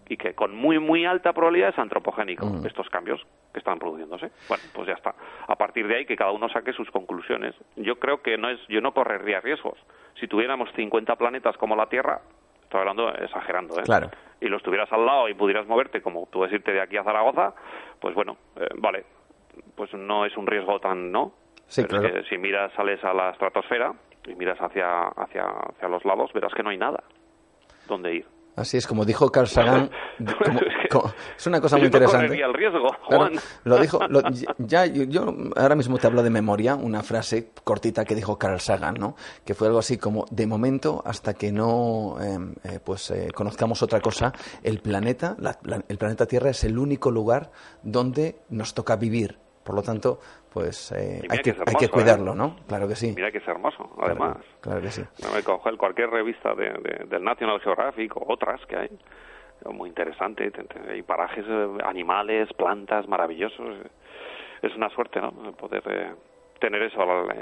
y que con muy muy alta probabilidad es antropogénico Mm. estos cambios que están produciéndose. Bueno, pues ya está. A partir de ahí que cada uno saque sus conclusiones. Yo creo que no es yo no correría riesgos. Si tuviéramos 50 planetas como la Tierra, estoy hablando exagerando, ¿eh? Claro. y los tuvieras al lado y pudieras moverte como tú decirte de aquí a Zaragoza, pues bueno, eh, vale, pues no es un riesgo tan, ¿no? Sí, Pero es claro. que si miras, sales a la estratosfera y miras hacia, hacia, hacia los lados, verás que no hay nada donde ir. Así es, como dijo Carl Sagan, como- como- es una cosa muy interesante. el riesgo, Claro, lo dijo, lo- ya, yo, yo ahora mismo te hablo de memoria, una frase cortita que dijo Carl Sagan, ¿no? Que fue algo así como, de momento, hasta que no, eh, eh, pues, eh, conozcamos otra cosa, el planeta, la- la- el planeta Tierra es el único lugar donde nos toca vivir. Por lo tanto, pues, eh, hay, que, hay que hermoso, cuidarlo, ¿eh? ¿no? Claro que sí. Mira que es hermoso, además. Claro, claro que sí. No cualquier revista de, de- del National Geographic o otras que hay. Muy interesante. te- te- Hay parajes, eh, animales, plantas maravillosos. Es una suerte, ¿no? Poder eh, tener eso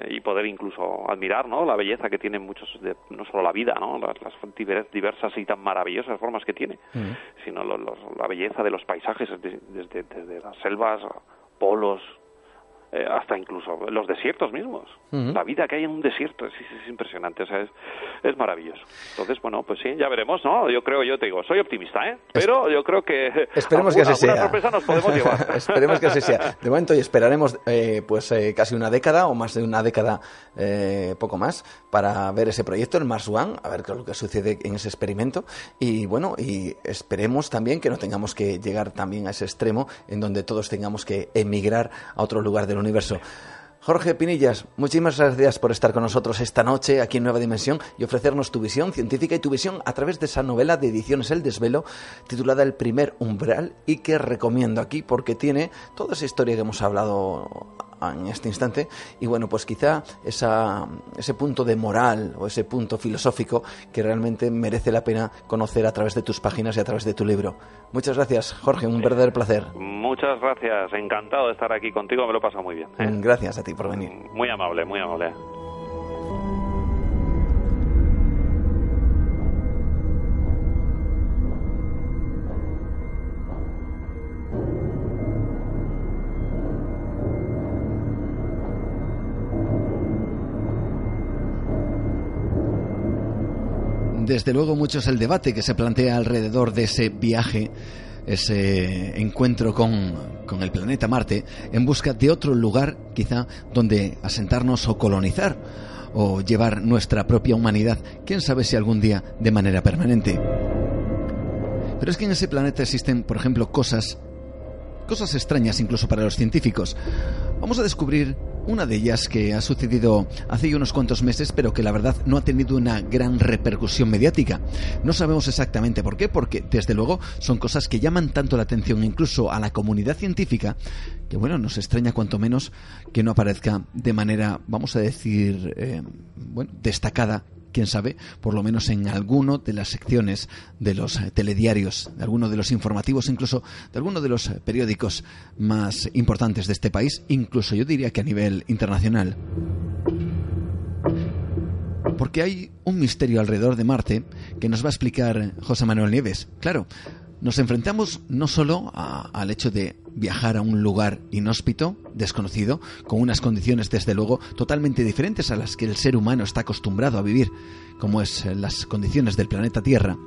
y poder incluso admirar, ¿no? La belleza que tienen muchos, de, no solo la vida, ¿no? Las, las diver- diversas y tan maravillosas formas que tiene, sino lo- los- la belleza de los paisajes, de- desde, desde las selvas, polos, eh, hasta incluso los desiertos mismos. La vida que hay en un desierto es, es- es impresionante, o sea, es, es maravilloso. Entonces, bueno, pues sí, ya veremos, ¿no? Yo creo, yo te digo, soy optimista, ¿eh? Pero yo creo que Esperemos que así sea. sorpresa nos podemos llevar. Esperemos que así sea. De momento, y esperaremos eh, pues eh, casi una década o más de una década, eh, poco más, para ver ese proyecto, el Mars One, a ver qué es lo que sucede en ese experimento. Y bueno, y esperemos también que no tengamos que llegar también a ese extremo en donde todos tengamos que emigrar a otro lugar del Jorge Pinillas, muchísimas gracias por estar con nosotros esta noche aquí en Nueva Dimensión y ofrecernos tu visión científica y tu visión a través de esa novela de ediciones El Desvelo titulada El primer umbral y que recomiendo aquí porque tiene toda esa historia que hemos hablado en este instante y bueno pues quizá esa, ese punto de moral o ese punto filosófico que realmente merece la pena conocer a través de tus páginas y a través de tu libro. Muchas gracias Jorge, un verdadero placer. Muchas gracias, encantado de estar aquí contigo, me lo he pasado muy bien. ¿eh? Gracias a ti por venir. Muy amable, muy amable. Desde luego mucho es el debate que se plantea alrededor de ese viaje, ese encuentro con, con el planeta Marte, en busca de otro lugar quizá donde asentarnos o colonizar o llevar nuestra propia humanidad, quién sabe si algún día de manera permanente. Pero es que en ese planeta existen, por ejemplo, cosas, cosas extrañas incluso para los científicos. Vamos a descubrir una de ellas que ha sucedido hace unos cuantos meses, pero que la verdad no ha tenido una gran repercusión mediática. No sabemos exactamente por qué, porque desde luego son cosas que llaman tanto la atención incluso a la comunidad científica, que bueno, nos extraña cuanto menos que no aparezca de manera, vamos a decir, eh, bueno, destacada quién sabe, por lo menos en alguno de las secciones de los eh, telediarios, de alguno de los informativos, incluso de alguno de los eh, periódicos más importantes de este país, incluso yo diría que a nivel internacional. Porque hay un misterio alrededor de Marte que nos va a explicar José Manuel Nieves. Claro, nos enfrentamos no solo a- al hecho de viajar a un lugar inhóspito, desconocido, con unas condiciones desde luego totalmente diferentes a las que el ser humano está acostumbrado a vivir, como es eh, las condiciones del planeta Tierra,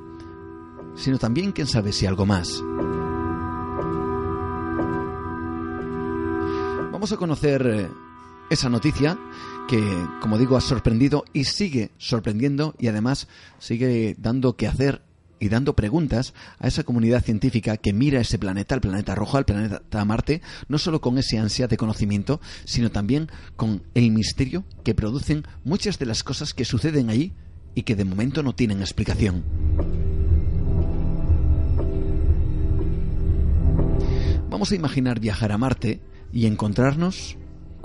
sino también, quién sabe si algo más. Vamos a conocer eh, esa noticia que, como digo, ha sorprendido y sigue sorprendiendo y además sigue dando que hacer y dando preguntas a esa comunidad científica que mira ese planeta, el planeta rojo, al planeta Marte, no solo con ese ansia de conocimiento, sino también con el misterio que producen muchas de las cosas que suceden allí y que de momento no tienen explicación. Vamos a imaginar viajar a Marte y encontrarnos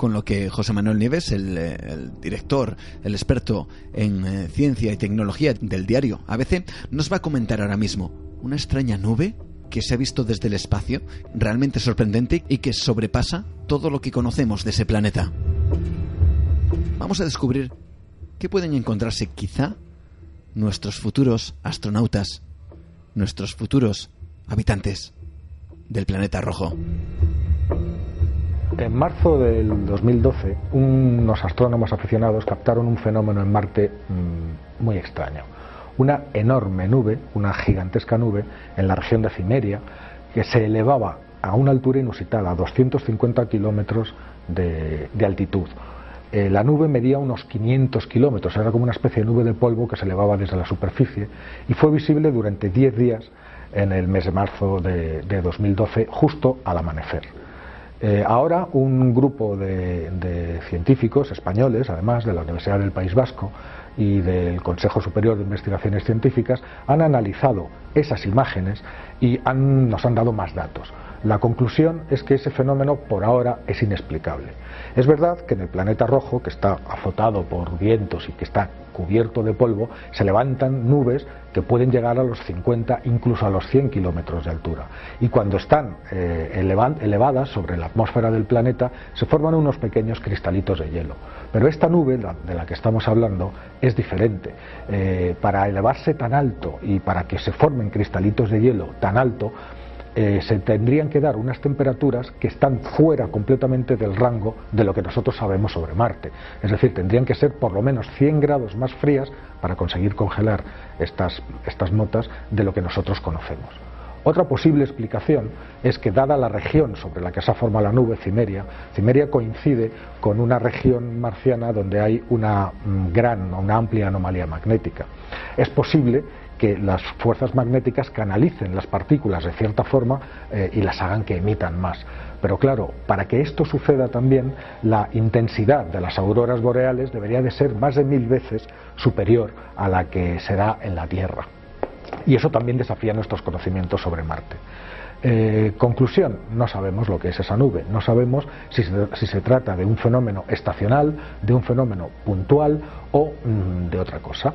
con lo que José Manuel Nieves, el, director, el experto en eh, ciencia y tecnología del diario ABC, nos va a comentar ahora mismo. Una extraña nube que se ha visto desde el espacio, realmente sorprendente y que sobrepasa todo lo que conocemos de ese planeta. Vamos a descubrir qué pueden encontrarse quizá nuestros futuros astronautas, nuestros futuros habitantes del planeta rojo. En marzo del 2012, unos astrónomos aficionados captaron un fenómeno en Marte mm, muy extraño. Una enorme nube, una gigantesca nube, en la región de Cimeria, que se elevaba a una altura inusitada, a 250 kilómetros de, altitud. Eh, la nube medía unos 500 kilómetros, era como una especie de nube de polvo que se elevaba desde la superficie y fue visible durante 10 días en el mes de marzo de 2012, justo al amanecer. Eh, ahora un grupo de, científicos españoles, además de la Universidad del País Vasco y del Consejo Superior de Investigaciones Científicas, han analizado esas imágenes y nos han dado más datos. La conclusión es que ese fenómeno por ahora es inexplicable. Es verdad que en el planeta rojo, que está azotado por vientos y que está cubierto de polvo, se levantan nubes que pueden llegar a los 50, incluso a los 100 kilómetros de altura. Y cuando están eh, elevadas sobre la atmósfera del planeta, se forman unos pequeños cristalitos de hielo. Pero esta nube de la que estamos hablando es diferente. Eh, para elevarse tan alto y para que se formen cristalitos de hielo tan alto, eh, se tendrían que dar unas temperaturas que están fuera completamente del rango de lo que nosotros sabemos sobre Marte. Es decir, tendrían que ser por lo menos 100 grados más frías para conseguir congelar estas, estas motas de lo que nosotros conocemos. Otra posible explicación es que dada la región sobre la que se forma la nube, Cimeria, Cimeria coincide con una región marciana donde hay una mm, gran, una amplia anomalía magnética. Es posible que las fuerzas magnéticas canalicen las partículas de cierta forma eh, y las hagan que emitan más. Pero claro, para que esto suceda también, la intensidad de las auroras boreales debería de ser más de mil veces superior a la que se da en la Tierra. Y eso también desafía nuestros conocimientos sobre Marte. Eh, conclusión, no sabemos lo que es esa nube, no sabemos si se, trata de un fenómeno estacional, de un fenómeno puntual o mm, de otra cosa.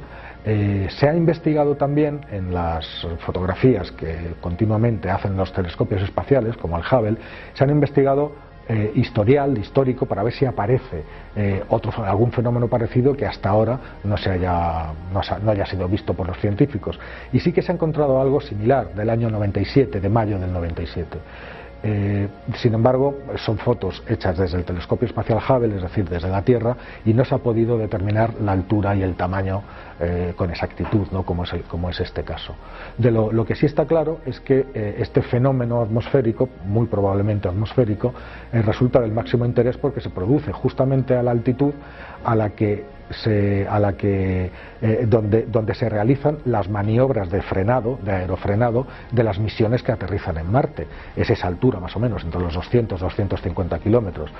Eh, se ha investigado también en las fotografías que continuamente hacen los telescopios espaciales, como el Hubble, se han investigado eh, historial, histórico, para ver si aparece eh, otro, algún fenómeno parecido que hasta ahora no, se haya, no, haya sido visto por los científicos. Y sí que se ha encontrado algo similar del año 97, de mayo del 97. Eh, sin embargo, son fotos hechas desde el telescopio espacial Hubble, es decir, desde la Tierra, y no se ha podido determinar la altura y el tamaño eh, con exactitud, ¿no? como, es como es este caso. De lo, que sí está claro es que eh, este fenómeno atmosférico, muy probablemente atmosférico, resulta del máximo interés porque se produce justamente a la altitud a la que a la que eh, donde, donde se realizan las maniobras de frenado, de aerofrenado, de las misiones que aterrizan en Marte. Es esa altura más o menos, entre los 200 250 kilómetros.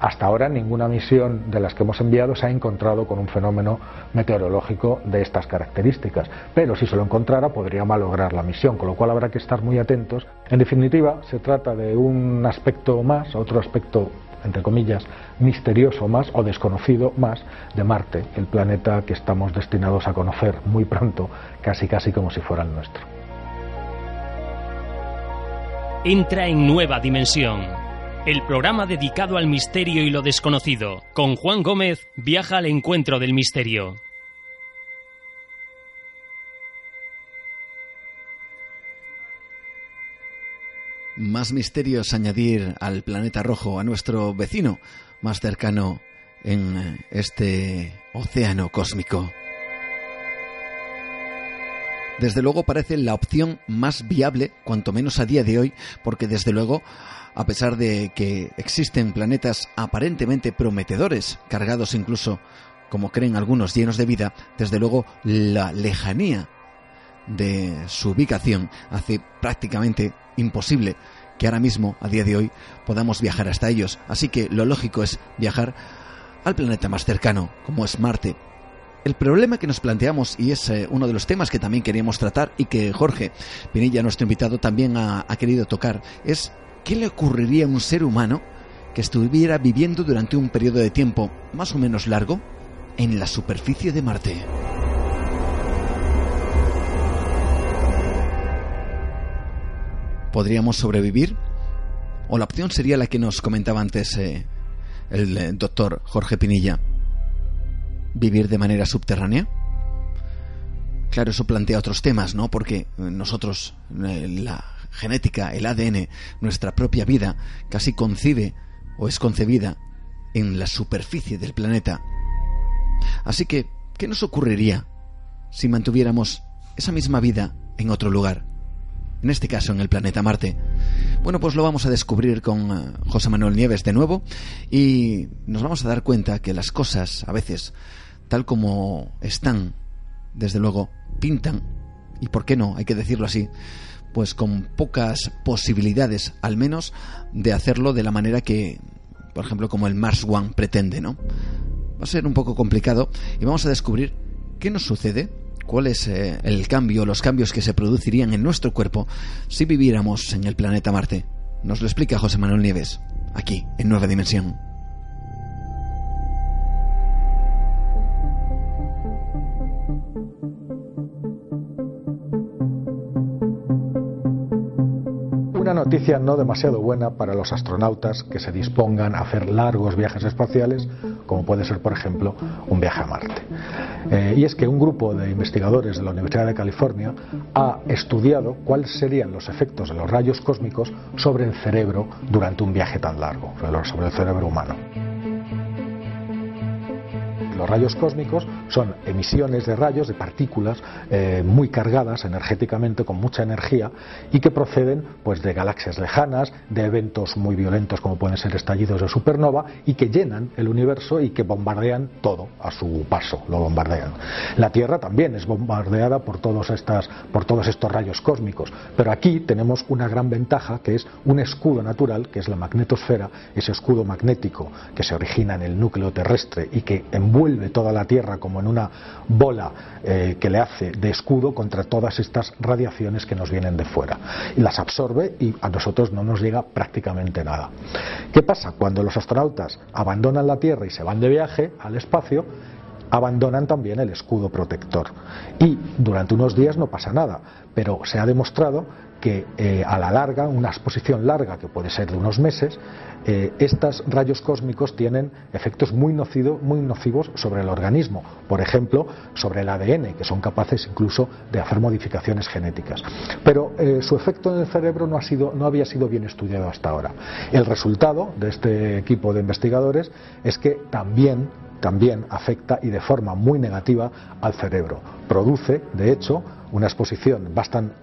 Hasta ahora ninguna misión de las que hemos enviado se ha encontrado con un fenómeno meteorológico de estas características, pero si se lo encontrara podría malograr la misión, con lo cual habrá que estar muy atentos. En definitiva, se trata de un aspecto más, otro aspecto entre comillas, misterioso más o desconocido más de Marte, el planeta que estamos destinados a conocer muy pronto, casi casi como si fuera el nuestro. Entra en nueva dimensión. El programa dedicado al misterio y lo desconocido. Con Juan Gómez viaja al encuentro del misterio. más misterios añadir al planeta rojo, a nuestro vecino más cercano en este océano cósmico. Desde luego parece la opción más viable, cuanto menos a día de hoy, porque desde luego, a pesar de que existen planetas aparentemente prometedores, cargados incluso, como creen algunos, llenos de vida, desde luego la lejanía de su ubicación hace prácticamente imposible que ahora mismo, a día de hoy, podamos viajar hasta ellos. Así que lo lógico es viajar al planeta más cercano, como es Marte. El problema que nos planteamos, y es eh, uno de los temas que también queríamos tratar y que Jorge Pinilla, nuestro invitado, también ha, ha querido tocar, es qué le ocurriría a un ser humano que estuviera viviendo durante un periodo de tiempo más o menos largo en la superficie de Marte. ¿Podríamos sobrevivir? ¿O la opción sería la que nos comentaba antes eh, el eh, doctor Jorge Pinilla? ¿Vivir de manera subterránea? Claro, eso plantea otros temas, ¿no? Porque eh, nosotros, la genética, el ADN, nuestra propia vida, casi concibe o es concebida en la superficie del planeta. Así que, ¿qué nos ocurriría si mantuviéramos esa misma vida en otro lugar? En este caso, en el planeta Marte. Bueno, pues lo vamos a descubrir con eh, José Manuel Nieves de nuevo y nos vamos a dar cuenta que las cosas, a veces, tal como están, desde luego, pintan, y por qué no, hay que decirlo así, pues con pocas posibilidades, al menos, de hacerlo de la manera que, por ejemplo, como el Mars One pretende, ¿no? Va a ser un poco complicado y vamos a descubrir qué nos sucede, cuál es eh, el cambio, los cambios que se producirían en nuestro cuerpo si viviéramos en el planeta Marte. Nos lo explica José Manuel Nieves, aquí, en Nueva Dimensión. Una noticia no demasiado buena para los astronautas que se dispongan a hacer largos viajes espaciales, como puede ser, por ejemplo, un viaje a Marte. Eh, y es que un grupo de investigadores de la Universidad de California ha estudiado cuáles serían los efectos de los rayos cósmicos sobre el cerebro durante un viaje tan largo, sobre el cerebro humano. Los rayos cósmicos son emisiones de rayos, de partículas eh, muy cargadas energéticamente, con mucha energía, y que proceden pues, de galaxias lejanas, de eventos muy violentos como pueden ser estallidos de supernova, y que llenan el universo y que bombardean todo a su paso, lo bombardean. La Tierra también es bombardeada por todos, estas, por todos estos rayos cósmicos, pero aquí tenemos una gran ventaja que es un escudo natural, que es la magnetosfera, ese escudo magnético que se origina en el núcleo terrestre y que envuelve toda la Tierra como en una bola eh, que le hace de escudo contra todas estas radiaciones que nos vienen de fuera. Y las absorbe y a nosotros no nos llega prácticamente nada. ¿Qué pasa? Cuando los astronautas abandonan la Tierra y se van de viaje al espacio, abandonan también el escudo protector. Y durante unos días no pasa nada, pero se ha demostrado que eh, a la larga, una exposición larga, que puede ser de unos meses, eh, estos rayos cósmicos tienen efectos muy, muy nocivos sobre el organismo, por ejemplo, sobre el ADN, que son capaces incluso de hacer modificaciones genéticas. Pero eh, su efecto en el cerebro no, ha sido, no había sido bien estudiado hasta ahora. El resultado de este equipo de investigadores es que también también afecta y de forma muy negativa al cerebro. Produce, de hecho, una exposición bastante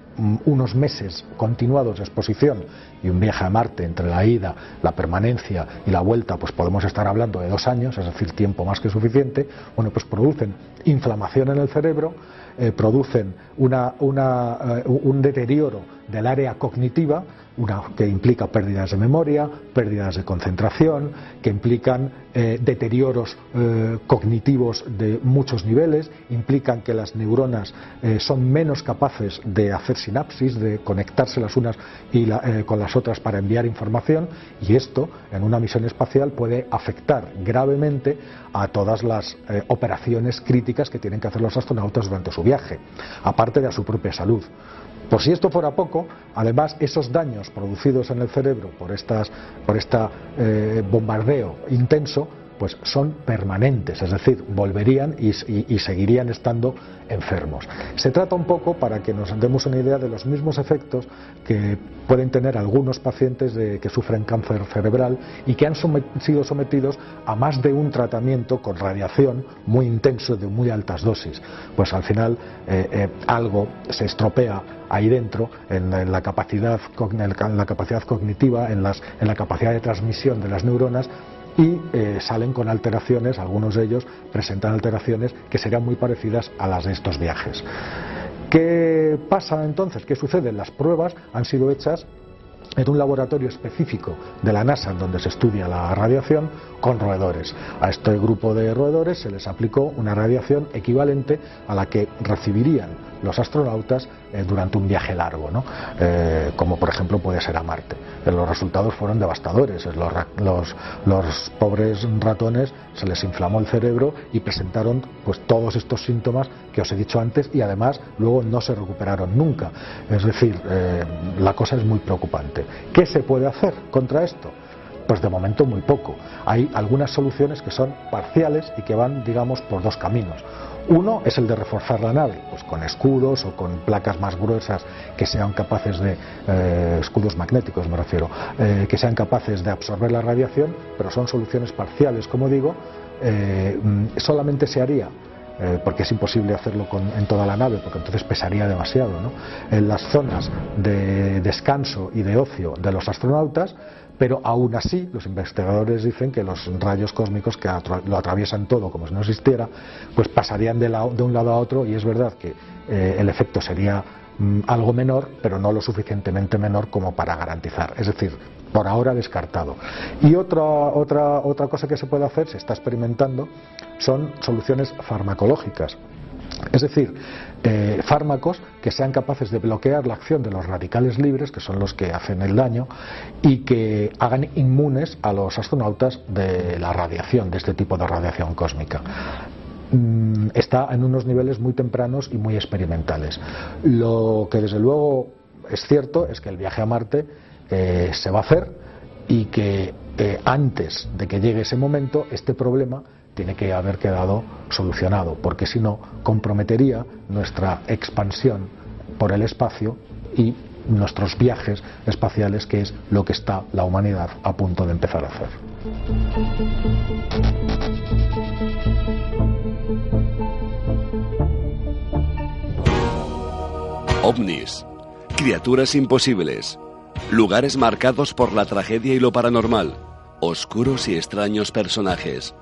unos meses continuados de exposición y un viaje a Marte entre la ida, la permanencia y la vuelta, pues podemos estar hablando de dos años, es decir, tiempo más que suficiente, bueno, pues producen inflamación en el cerebro, eh, producen eh, un deterioro del área cognitiva, que implica pérdidas de memoria, pérdidas de concentración, que implican eh, deterioros cognitivos de muchos niveles, implican que las neuronas son menos capaces de hacer sinapsis, de conectarse las unas con las otras para enviar información, y esto en una misión espacial puede afectar gravemente a todas las operaciones críticas que tienen que hacer los astronautas durante su viaje, aparte de a su propia salud. Por si esto fuera poco, además esos daños producidos en el cerebro por, estas, por este bombardeo intenso pues son permanentes, es decir, volverían y, seguirían estando enfermos. Se trata un poco para que nos demos una idea de los mismos efectos que pueden tener algunos pacientes que sufren cáncer cerebral y que han sido sometidos a más de un tratamiento con radiación muy intenso de muy altas dosis. Pues al final eh, eh, algo se estropea ahí dentro en, la capacidad, en la capacidad cognitiva, en, las, en la capacidad de transmisión de las neuronas y eh, salen con alteraciones, algunos de ellos presentan alteraciones que serían muy parecidas a las de estos viajes. ¿Qué pasa entonces? ¿Qué sucede? Las pruebas han sido hechas en un laboratorio específico de la NASA donde se estudia la radiación con roedores. A este grupo de roedores se les aplicó una radiación equivalente a la que recibirían los astronautas eh, durante un viaje largo, ¿no? Eh, como por ejemplo puede ser a Marte. Eh, los resultados fueron devastadores. Los, los, los, pobres ratones se les inflamó el cerebro y presentaron pues todos estos síntomas que os he dicho antes y además luego no se recuperaron nunca. Es decir, la cosa es muy preocupante. ¿Qué se puede hacer contra esto? Pues de momento muy poco. Hay algunas soluciones que son parciales y que van, digamos, por dos caminos. Uno es el de reforzar la nave, pues con escudos o con placas más gruesas que sean capaces de, eh, escudos magnéticos me refiero, eh, que sean capaces de absorber la radiación, pero son soluciones parciales, como digo, eh, mm, solamente se haría porque es imposible hacerlo en toda la nave, porque entonces pesaría demasiado. En las zonas de descanso y de ocio de los astronautas pero aún así los investigadores dicen que los rayos cósmicos que lo atraviesan todo como si no existiera, pues pasarían de, un lado a otro y es verdad que eh, el efecto sería mm, algo menor, pero no lo suficientemente menor como para garantizar. Es decir, por ahora descartado. Y otra, otra, otra cosa que se puede hacer, se está experimentando, son soluciones farmacológicas. Es decir, eh, fármacos que sean capaces de bloquear la acción de los radicales libres, que son los que hacen el daño, y que hagan inmunes a los astronautas de la radiación, de este tipo de radiación cósmica mm, está en unos niveles muy tempranos y muy experimentales. Lo que desde luego es cierto es que el viaje a Marte eh, se va a hacer y que eh, antes de que llegue ese momento este problema tiene que haber quedado solucionado, porque si no comprometería nuestra expansión por el espacio y nuestros viajes espaciales, que es lo que está la humanidad a punto de empezar a hacer. OVNIS, criaturas imposibles, lugares marcados por la tragedia y lo paranormal, oscuros y extraños personajes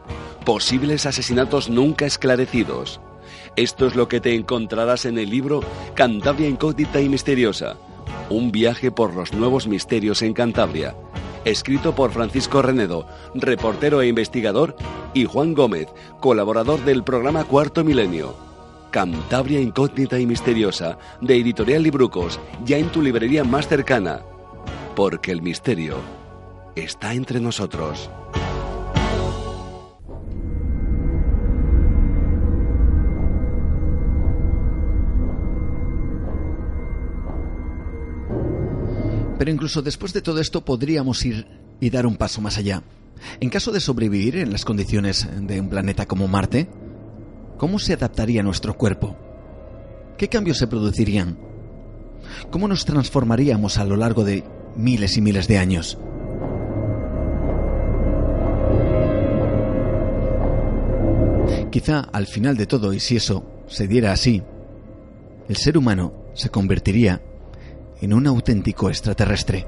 Posibles asesinatos nunca esclarecidos. Esto es lo que te encontrarás en el libro Cantabria Incógnita y Misteriosa. Un viaje por los nuevos misterios en Cantabria. Escrito por Francisco Renedo, reportero e investigador, y Juan Gómez, colaborador del programa Cuarto Milenio. Cantabria Incógnita y Misteriosa, de Editorial Librucos, ya en tu librería más cercana. Porque el misterio está entre nosotros. Pero incluso después de todo esto podríamos ir y dar un paso más allá. En caso de sobrevivir en las condiciones de un planeta como Marte, ¿cómo se adaptaría nuestro cuerpo? ¿Qué cambios se producirían? ¿Cómo nos transformaríamos a lo largo de miles y miles de años? Quizá al final de todo, y si eso se diera así, el ser humano se convertiría en un auténtico extraterrestre.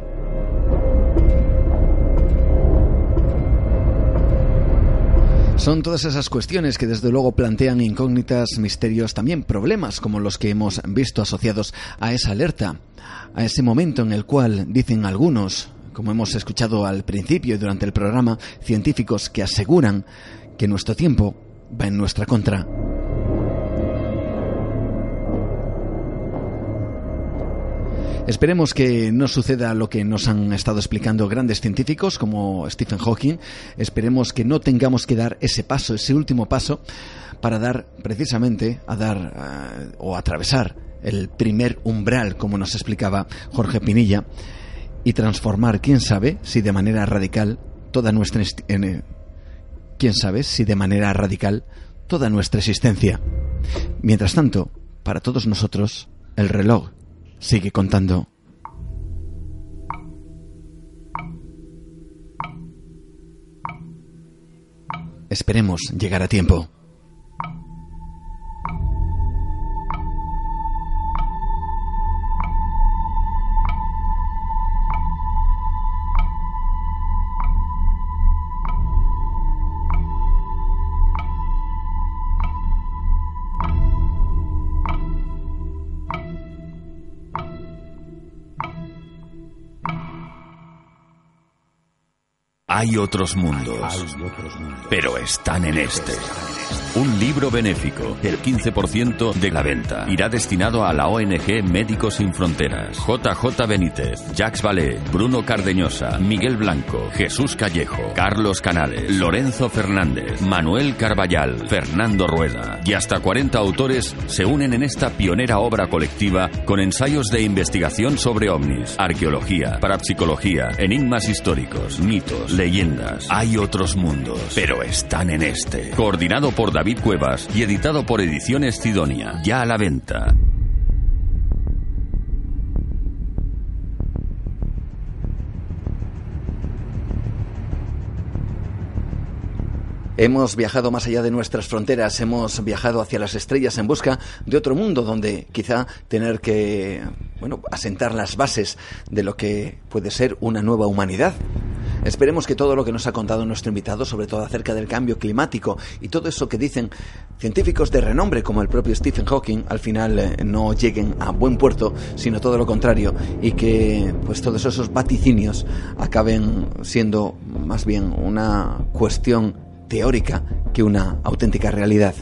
Son todas esas cuestiones que desde luego plantean incógnitas, misterios, también problemas como los que hemos visto asociados a esa alerta, a ese momento en el cual, dicen algunos, como hemos escuchado al principio y durante el programa, científicos que aseguran que nuestro tiempo va en nuestra contra. Esperemos que no suceda lo que nos han estado explicando grandes científicos como Stephen Hawking. Esperemos que no tengamos que dar ese paso, ese último paso, para dar precisamente a dar eh, o atravesar el primer umbral, como nos explicaba Jorge Pinilla, y transformar, quién sabe, si de manera radical toda nuestra eh, quién sabe si de manera radical toda nuestra existencia. Mientras tanto, para todos nosotros, el reloj Sigue contando. Esperemos llegar a tiempo. Hay otros mundos, pero están en este. Un libro benéfico, el 15% de la venta, irá destinado a la ONG Médicos Sin Fronteras. JJ Benítez, Jacques Vallée, Bruno Cardeñosa, Miguel Blanco, Jesús Callejo, Carlos Canales, Lorenzo Fernández, Manuel Carballal, Fernando Rueda y hasta 40 autores se unen en esta pionera obra colectiva con ensayos de investigación sobre ovnis, arqueología, parapsicología, enigmas históricos, mitos, leyendas. Hay otros mundos, pero están en este. Coordinado por David Cuevas y editado por Ediciones Cidonia. Ya a la venta. Hemos viajado más allá de nuestras fronteras, hemos viajado hacia las estrellas en busca de otro mundo donde quizá tener que, bueno, asentar las bases de lo que puede ser una nueva humanidad. Esperemos que todo lo que nos ha contado nuestro invitado, sobre todo acerca del cambio climático y todo eso que dicen científicos de renombre como el propio Stephen Hawking, al final eh, no lleguen a buen puerto, sino todo lo contrario, y que pues todos esos vaticinios acaben siendo más bien una cuestión teórica que una auténtica realidad.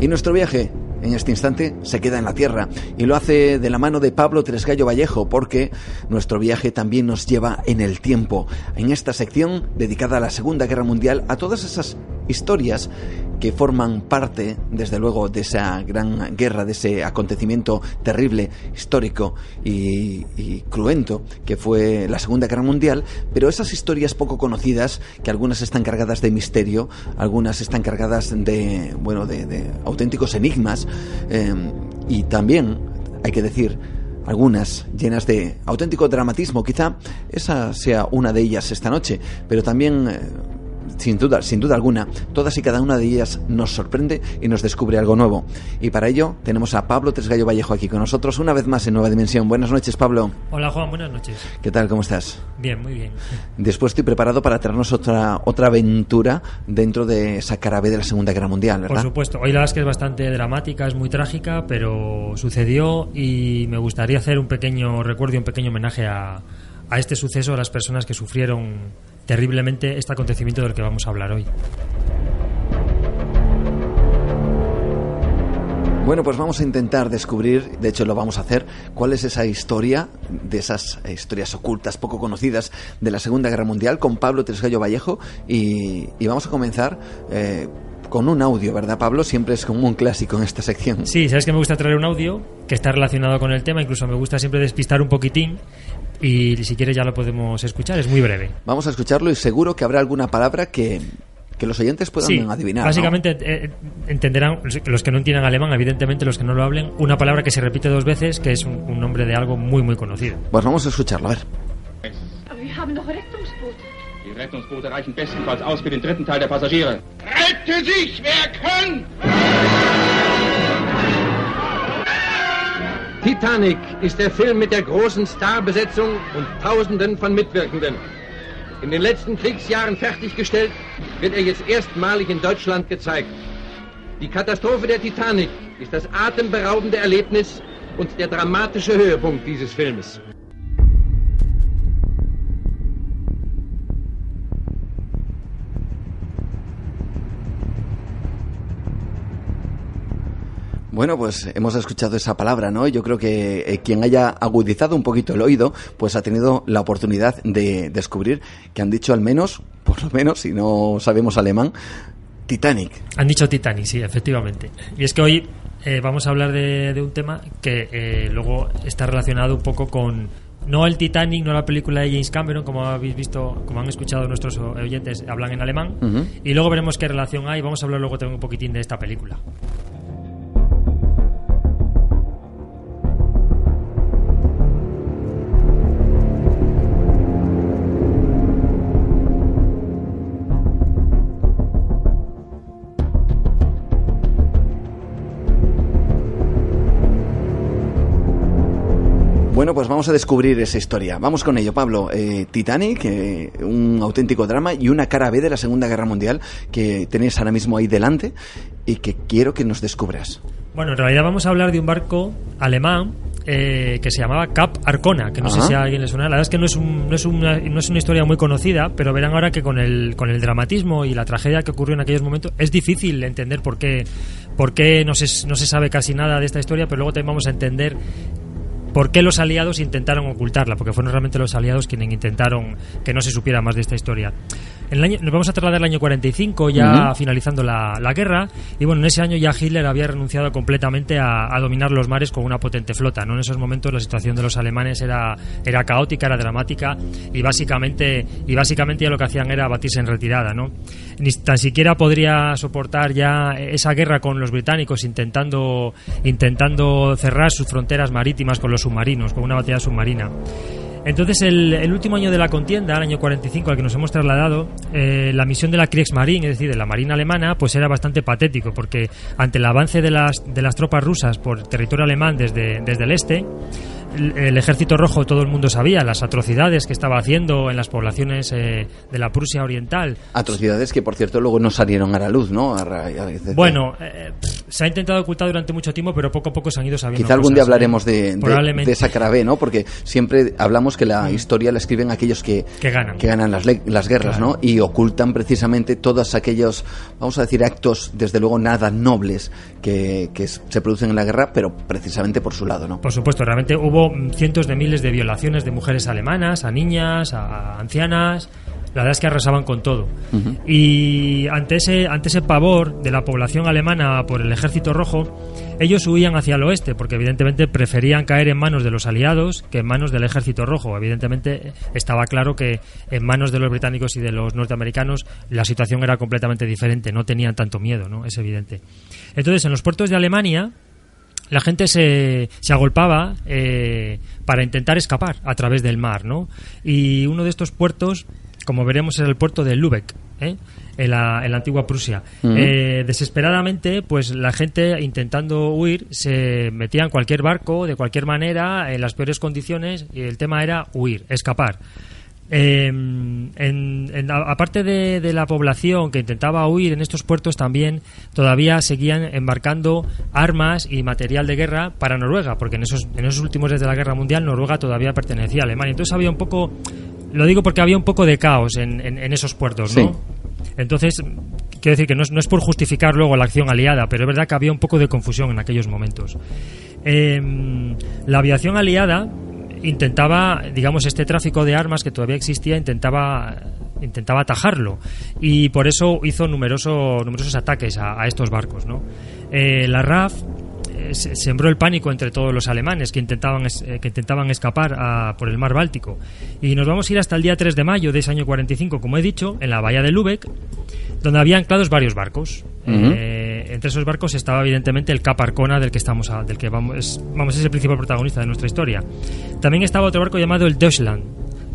Y nuestro viaje en este instante se queda en la Tierra y lo hace de la mano de Pablo Tresgallo Vallejo porque nuestro viaje también nos lleva en el tiempo, en esta sección dedicada a la Segunda Guerra Mundial, a todas esas historias que forman parte, desde luego, de esa gran guerra, de ese acontecimiento terrible, histórico y, cruento que fue la Segunda Guerra Mundial, pero esas historias poco conocidas, que algunas están cargadas de misterio, algunas están cargadas de, bueno, de, auténticos enigmas, eh, y también, hay que decir, algunas llenas de auténtico dramatismo. Quizá esa sea una de ellas esta noche, pero también eh, sin duda, sin duda alguna, todas y cada una de ellas nos sorprende y nos descubre algo nuevo. Y para ello tenemos a Pablo Tresgallo Vallejo aquí con nosotros una vez más en Nueva Dimensión. Buenas noches, Pablo. Hola, Juan, buenas noches. ¿Qué tal? ¿Cómo estás? Bien, muy bien. Después estoy preparado para traernos otra, otra aventura dentro de esa carabé de la Segunda Guerra Mundial, ¿verdad? Por supuesto. Hoy la verdad es que es bastante dramática, es muy trágica, pero sucedió y me gustaría hacer un pequeño recuerdo y un pequeño homenaje a, a este suceso, a las personas que sufrieron terriblemente este acontecimiento del que vamos a hablar hoy. Bueno, pues vamos a intentar descubrir, de hecho lo vamos a hacer, cuál es esa historia, de esas historias ocultas, poco conocidas, de la Segunda Guerra Mundial, con Pablo Tresgallo Vallejo, y, vamos a comenzar eh, con un audio, ¿verdad, Pablo? Siempre es como un clásico en esta sección. Sí, sabes que me gusta traer un audio que está relacionado con el tema, incluso me gusta siempre despistar un poquitín y si quieres ya lo podemos escuchar, es muy breve. Vamos a escucharlo y seguro que habrá alguna palabra que, los oyentes puedan adivinar. Básicamente eh, entenderán, los que no entiendan alemán, evidentemente los que no lo hablen, una palabra que se repite dos veces, que es un, nombre de algo muy, muy conocido. Pues vamos a escucharlo, a ver. Die Rettungsboote reichen bestenfalls aus für den dritten Teil der Passagiere. Rette sich, wer kann! Titanic ist der Film mit der großen Starbesetzung und Tausenden von Mitwirkenden. In den letzten Kriegsjahren fertiggestellt, wird er jetzt erstmalig in Deutschland gezeigt. Die Katastrophe der Titanic ist das atemberaubende Erlebnis und der dramatische Höhepunkt dieses Filmes. Bueno, pues hemos escuchado esa palabra, ¿no? Yo creo que eh, quien haya agudizado un poquito el oído, pues ha tenido la oportunidad de descubrir que han dicho al menos, por lo menos, si no sabemos alemán, Titanic. Han dicho Titanic, sí, efectivamente. Y es que hoy eh, vamos a hablar de, un tema que eh, luego está relacionado un poco con no el Titanic, no la película de James Cameron, como habéis visto, como han escuchado nuestros oyentes, hablan en alemán. Y luego veremos qué relación hay. Vamos a hablar luego también un poquitín de esta película. Vamos a descubrir esa historia. Vamos con ello, Pablo. Eh, Titanic, eh, un auténtico drama y una cara B de la Segunda Guerra Mundial que tenéis ahora mismo ahí delante y que quiero que nos descubras. Bueno, en realidad vamos a hablar de un barco alemán eh, que se llamaba Cap Arcona, que no sé Ajá. si a alguien le suena. La verdad es que no es, un- no, es una, no es una historia muy conocida, pero verán ahora que con el, con el dramatismo y la tragedia que ocurrió en aquellos momentos es difícil entender por qué, por qué no, se, no se sabe casi nada de esta historia, pero luego también vamos a entender por qué los aliados intentaron ocultarla, porque fueron realmente los aliados quienes intentaron que no se supiera más de esta historia. En el año, nos vamos a trasladar al año 45, ya Ujú. finalizando la, la guerra, y bueno, en ese año ya Hitler había renunciado completamente a, a dominar los mares con una potente flota. ¿no? En esos momentos la situación de los alemanes era, era caótica, era dramática, y básicamente, y básicamente ya lo que hacían era batirse en retirada. ¿no? Ni tan siquiera podría soportar ya esa guerra con los británicos intentando, intentando cerrar sus fronteras marítimas con los submarinos, con una batalla submarina. Entonces, el, último año de la contienda, el año 45 al que nos hemos trasladado, eh, la misión de la Kriegsmarine, es decir, de la Marina alemana, pues era bastante patético, porque ante el avance de las, de las tropas rusas por territorio alemán desde, desde el este, el, el ejército rojo, todo el mundo sabía las atrocidades que estaba haciendo en las poblaciones eh, de la Prusia Oriental. Atrocidades que, por cierto, luego no salieron a la luz, ¿no? A ra- a- de- Bueno, eh, pff, se ha intentado ocultar durante mucho tiempo, pero poco a poco se han ido sabiendo. Quizá algún cosas, día ¿eh? hablaremos de, de, de Sacrabé, ¿no? Porque siempre hablamos que la historia la escriben aquellos que, Que ganan. que ganan las, las guerras, ¿no? Y ocultan precisamente todos aquellos, vamos a decir, actos, desde luego, nada nobles que, que se producen en la guerra, pero precisamente por su lado, ¿no? Por supuesto, realmente hubo mm, cientos de miles de violaciones de mujeres alemanas, a niñas, a ancianas. La verdad es que arrasaban con todo. Y ante ese, ante ese pavor de la población alemana por el ejército rojo, ellos huían hacia el oeste, porque evidentemente preferían caer en manos de los aliados que en manos del ejército rojo. Evidentemente estaba claro que en manos de los británicos y de los norteamericanos la situación era completamente diferente, no tenían tanto miedo, ¿no? Es evidente. Entonces, en los puertos de Alemania, la gente se, se agolpaba eh, para intentar escapar a través del mar, ¿no? Y uno de estos puertos, como veremos, era el puerto de Lübeck, ¿eh? en, la, en la antigua Prusia. Eh, desesperadamente, pues la gente intentando huir se metía en cualquier barco, de cualquier manera, en las peores condiciones, y el tema era huir, escapar. Eh, en- aparte de, de la población que intentaba huir en estos puertos, también todavía seguían embarcando armas y material de guerra para Noruega, porque en esos, en esos últimos días de la guerra mundial Noruega todavía pertenecía a Alemania. Entonces había un poco, lo digo porque había un poco de caos en, en- en esos puertos, ¿no? Sí. Entonces, quiero decir que no es, no es por justificar luego la acción aliada, pero es verdad que había un poco de confusión en aquellos momentos. Em, la aviación aliada intentaba, digamos, este tráfico de armas que todavía existía, intentaba intentaba atajarlo y por eso hizo numeroso, numerosos ataques a, estos barcos. ¿no? Eh, la RAF se- sembró el pánico entre todos los alemanes que intentaban, eh, que intentaban escapar a- por el mar Báltico. Y nos vamos a ir hasta el día 3 de mayo de ese año 45, como he dicho, en la bahía de Lübeck, donde había anclados varios barcos. Eh, entre esos barcos estaba evidentemente el Cap Arcona del que estamos a- del que vamos es, vamos es el principal protagonista de nuestra historia. También estaba otro barco llamado el Deutschland.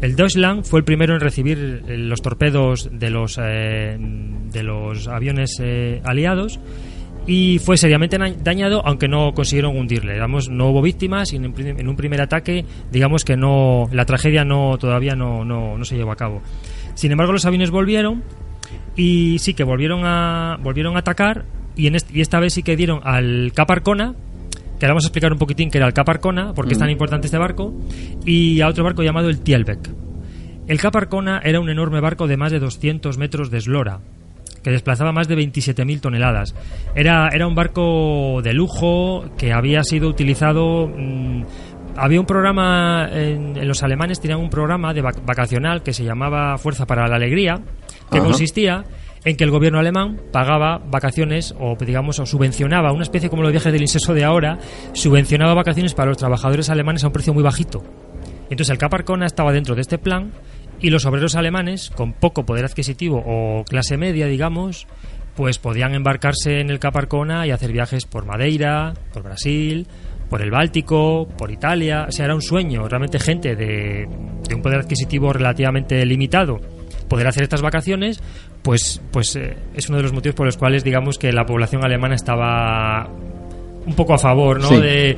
El Deutschland fue el primero en recibir eh, los torpedos de los eh, de los aviones eh, aliados y fue seriamente dañado aunque no consiguieron hundirle. Digamos, no hubo víctimas y en un, prim- en un primer ataque, digamos que no la tragedia no todavía no, no, no se llevó a cabo. Sin embargo, los aviones volvieron y sí que volvieron a volvieron a atacar y en este- y esta vez sí que dieron al Cap Arcona que ahora vamos a explicar un poquitín que era el Cap Arcona porque es tan Mm. importante este barco y a otro barco llamado el Tielbeck el Cap Arcona era un enorme barco de más de 200 metros de eslora que desplazaba más de 27.000 toneladas. Era, era un barco de lujo que había sido utilizado... mm, había un programa, en, en los alemanes tenían un programa de vac- vacacional que se llamaba Fuerza para la Alegría, que Ajá. consistía en que el gobierno alemán pagaba vacaciones o digamos o subvencionaba una especie como los viajes del inseso de ahora subvencionaba vacaciones para los trabajadores alemanes a un precio muy bajito entonces el Cap Arcona estaba dentro de este plan y los obreros alemanes con poco poder adquisitivo o clase media digamos pues podían embarcarse en el Cap Arcona y hacer viajes por Madeira por Brasil por el Báltico, por Italia, o sea, era un sueño, realmente gente de, de un poder adquisitivo relativamente limitado poder hacer estas vacaciones, pues, pues eh, es uno de los motivos por los cuales digamos que la población alemana estaba un poco a favor, ¿no? Sí. De,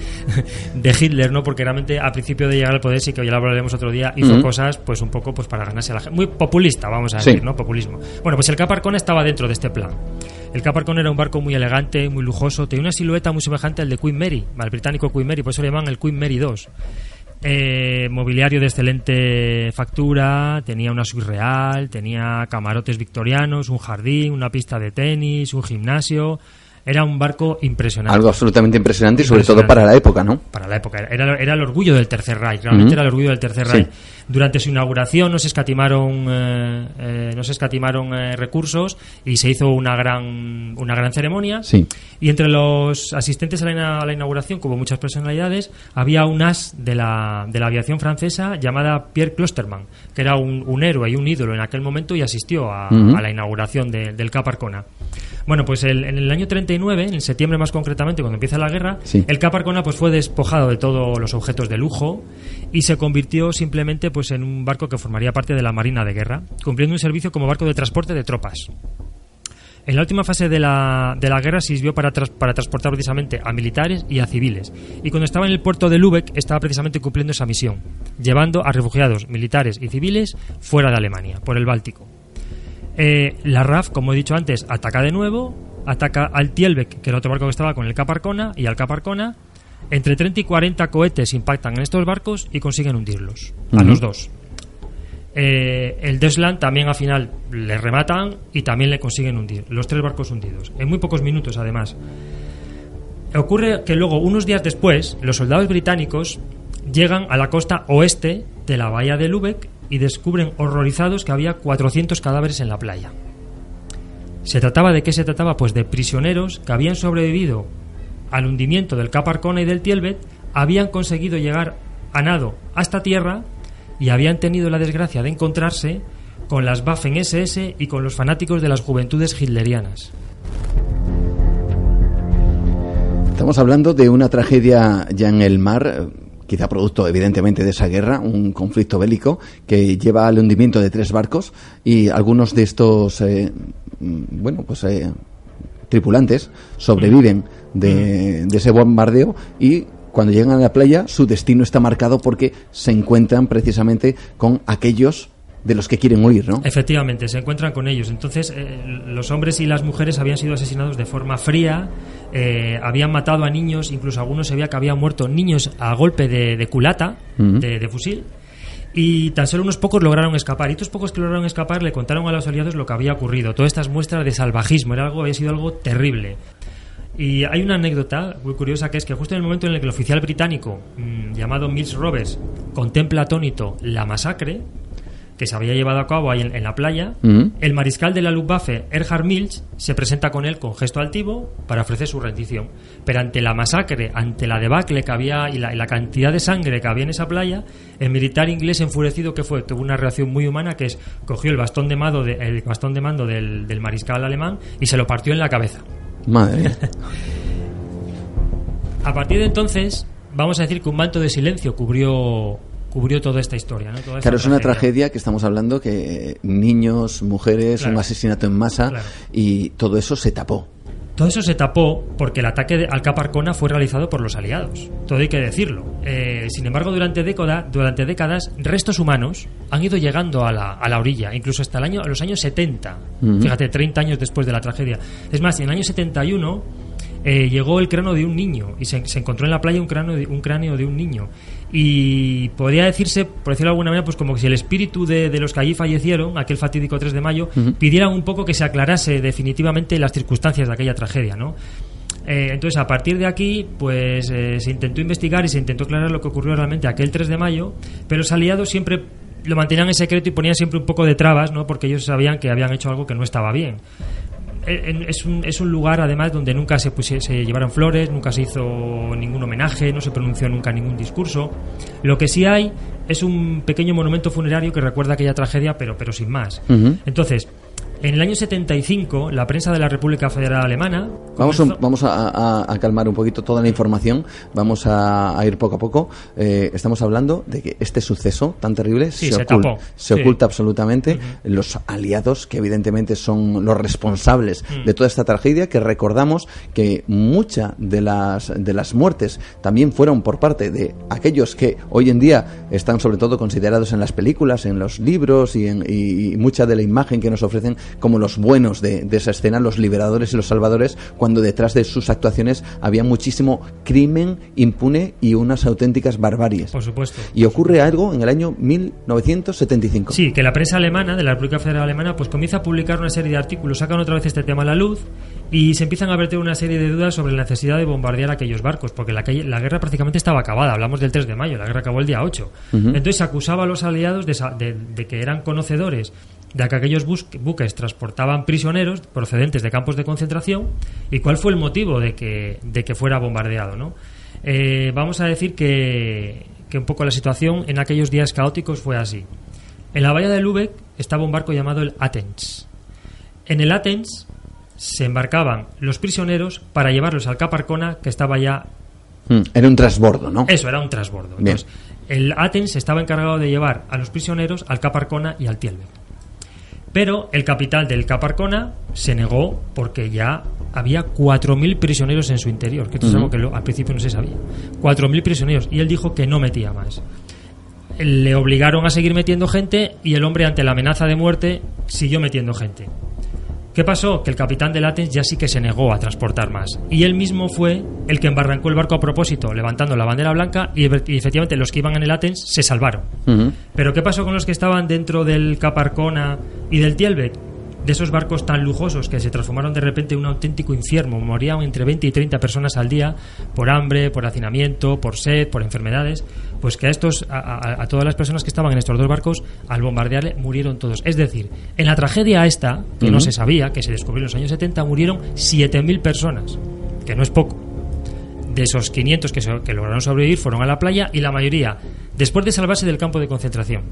de Hitler, ¿no? Porque realmente a principio de llegar al poder, sí que ya lo hablaremos otro día, hizo cosas, pues un poco, pues para ganarse a la gente. Muy populista, vamos a Sí. decir, ¿no? Populismo. Bueno, pues el Caparcón estaba dentro de este plan. El Caparcón era un barco muy elegante, muy lujoso, tenía una silueta muy semejante al de Queen Mary, al británico Queen Mary, por eso le llaman el Queen Mary 2. Eh, mobiliario de excelente factura, tenía una suite real, tenía camarotes victorianos, un jardín, una pista de tenis, un gimnasio. Era un barco impresionante. Algo absolutamente impresionante y sobre todo para la época, ¿no? Para la época. Era, era el orgullo del Tercer Reich. Realmente era el orgullo del Tercer Sí. Reich. Durante su inauguración no se escatimaron, eh, eh, no se escatimaron eh, recursos y se hizo una gran, una gran ceremonia. Sí. Y entre los asistentes a la, a la inauguración, como muchas personalidades, había un as de la, de la aviación francesa llamada Pierre Klosterman, que era un, un héroe y un ídolo en aquel momento y asistió a, la inauguración de- del Cap Arcona. Bueno, pues el- en el año 39, en septiembre más concretamente, cuando empieza la guerra, Sí. el Cap Arcona pues, fue despojado de todos los objetos de lujo y se convirtió simplemente pues, en un barco que formaría parte de la Marina de Guerra, cumpliendo un servicio como barco de transporte de tropas. En la última fase de la, de la guerra sirvió para, tras- para transportar precisamente a militares y a civiles. Y cuando estaba en el puerto de Lübeck estaba precisamente cumpliendo esa misión, llevando a refugiados militares y civiles fuera de Alemania, por el Báltico. Eh, la RAF, como he dicho antes, ataca de nuevo, ataca al Tielbeck, que era otro barco que estaba con el Caparcona, y al Caparcona. Entre 30 y 40 cohetes impactan en estos barcos y consiguen hundirlos, a los dos. Eh, el Desland también al final le rematan y también le consiguen hundir. Los tres barcos hundidos. En muy pocos minutos, además. Ocurre que luego, unos días después, los soldados británicos llegan a la costa oeste de la bahía de Lübeck y descubren horrorizados que había 400 cadáveres en la playa. ¿Se trataba de qué se trataba? Pues de prisioneros que habían sobrevivido al hundimiento del Cap Arcona y del Tielbet, habían conseguido llegar a nado hasta tierra y habían tenido la desgracia de encontrarse con las Waffen SS y con los fanáticos de las juventudes hitlerianas. Estamos hablando de una tragedia ya en el mar, quizá producto evidentemente de esa guerra, un conflicto bélico que lleva al hundimiento de tres barcos y algunos de estos, eh, mm, bueno, pues eh, tripulantes sobreviven de, de ese bombardeo y cuando llegan a la playa su destino está marcado porque se encuentran precisamente con aquellos de los que quieren huir, ¿no? Efectivamente, se encuentran con ellos. Entonces, eh, los hombres y las mujeres habían sido asesinados de forma fría, eh, habían matado a niños, incluso algunos se veía que habían muerto niños a golpe de, de culata, de fusil. Y tan solo unos pocos lograron escapar. Y estos pocos que lograron escapar le contaron a los aliados lo que había ocurrido. Todas estas muestras de salvajismo. Era algo, había sido algo terrible. Y hay una anécdota muy curiosa que es que justo en el momento en el que el oficial británico mm, llamado Mills Roberts contempla atónito la masacre que se había llevado a cabo ahí en, en la playa, el mariscal de la Luftwaffe, Erhard Milch, se presenta con él con gesto altivo para ofrecer su rendición. Pero ante la masacre, ante la debacle que había y la, y la cantidad de sangre que había en esa playa, el militar inglés enfurecido que fue tuvo una reacción muy humana que es cogió el bastón de mando, de- el bastón de mando del, del mariscal alemán y se lo partió en la cabeza. Madre mía. A partir de entonces, vamos a decir que un manto de silencio cubrió cubrió toda esta historia. ¿no? Toda Claro, es una tragedia que estamos hablando que niños, mujeres, Claro. un asesinato en masa Claro. y todo eso se tapó. Todo eso se tapó porque el ataque al Cap Arcona fue realizado por los aliados. Todo hay que decirlo. Eh, sin embargo, durante, década- durante décadas, restos humanos han ido llegando a la, a la orilla, incluso hasta el año, a los años 70. Ujú. Fíjate, 30 años después de la tragedia. Es más, en el año 71 eh, llegó el cráneo de un niño y se, se encontró en la playa un cráneo, de, un cráneo de un niño. Y podría decirse, por decirlo de alguna manera, pues como si el espíritu de, de los que allí fallecieron, aquel fatídico 3 de mayo, Ujú. pidieran un poco que se aclarase definitivamente las circunstancias de aquella tragedia, ¿no? Eh, entonces, a partir de aquí, pues eh, se intentó investigar y se intentó aclarar lo que ocurrió realmente aquel 3 de mayo, pero los aliados siempre lo mantenían en secreto y ponían siempre un poco de trabas, ¿no? Porque ellos sabían que habían hecho algo que no estaba bien. En- Es un, es un lugar, además, donde nunca se, se llevaron flores, nunca se hizo ningún homenaje, no se pronunció nunca ningún discurso. Lo que sí hay es un pequeño monumento funerario que recuerda aquella tragedia, pero, pero sin más. Entonces, En el año 75, la prensa de la República Federal Alemana. Vamos, a, vamos a, calmar un poquito toda la información, vamos a, ir poco a poco. Eh, estamos hablando de que este suceso tan terrible se, oculta, absolutamente. Los aliados, que evidentemente son los responsables mm. de toda esta tragedia, que recordamos que muchas de las, de las muertes también fueron por parte de aquellos que hoy en día están sobre todo considerados en las películas, en los libros y, en, y mucha de la imagen que nos ofrecen como los buenos de, esa escena, los liberadores y los salvadores, cuando detrás de sus actuaciones había muchísimo crimen impune y unas auténticas barbaries. Por supuesto. Y ocurre algo en el año 1975. Sí, que la prensa alemana, de la República Federal Alemana, pues comienza a publicar una serie de artículos, sacan otra vez este tema a la luz y se empiezan a verter una serie de dudas sobre la necesidad de bombardear aquellos barcos, porque la, la guerra prácticamente estaba acabada, hablamos del 3 de mayo, la guerra acabó el día 8. Entonces se acusaba a los aliados de que eran conocedores de que aquellos buques transportaban prisioneros procedentes de campos de concentración y cuál fue el motivo de que, de que fuera bombardeado. ¿no? Eh, vamos a decir que, que un poco la situación en aquellos días caóticos fue así. En la bahía de Lübeck estaba un barco llamado el Athens. En el Athens se embarcaban los prisioneros para llevarlos al Caparcona, que estaba ya. Hmm, era un trasbordo, ¿no? Eso, era un trasbordo. Entonces, el Athens estaba encargado de llevar a los prisioneros al Caparcona y al Tielbe. Pero el capital del Caparcona se negó porque ya había 4.000 prisioneros en su interior, que esto es algo que al principio no se sabía. 4.000 prisioneros. Y él dijo que no metía más. Le obligaron a seguir metiendo gente y el hombre, ante la amenaza de muerte, siguió metiendo gente. ¿Qué pasó? Que el capitán del Athens ya sí que se negó a transportar más. Y él mismo fue el que embarrancó el barco a propósito, levantando la bandera blanca, y, efectivamente los que iban en el Athens se salvaron. Pero ¿qué pasó con los que estaban dentro del Caparcona y del Tielbeck? De esos barcos tan lujosos que se transformaron de repente en un auténtico infierno. Morían entre 20 y 30 personas al día por hambre, por hacinamiento, por sed, por enfermedades. Pues que a, estos, a, todas las personas que estaban en estos dos barcos, al bombardearle, murieron todos. Es decir, en la tragedia esta, que no se sabía, que se descubrió en los años 70, murieron 7.000 personas, que no es poco. De esos 500 que, que lograron sobrevivir fueron a la playa y la mayoría, después de salvarse del campo de concentración,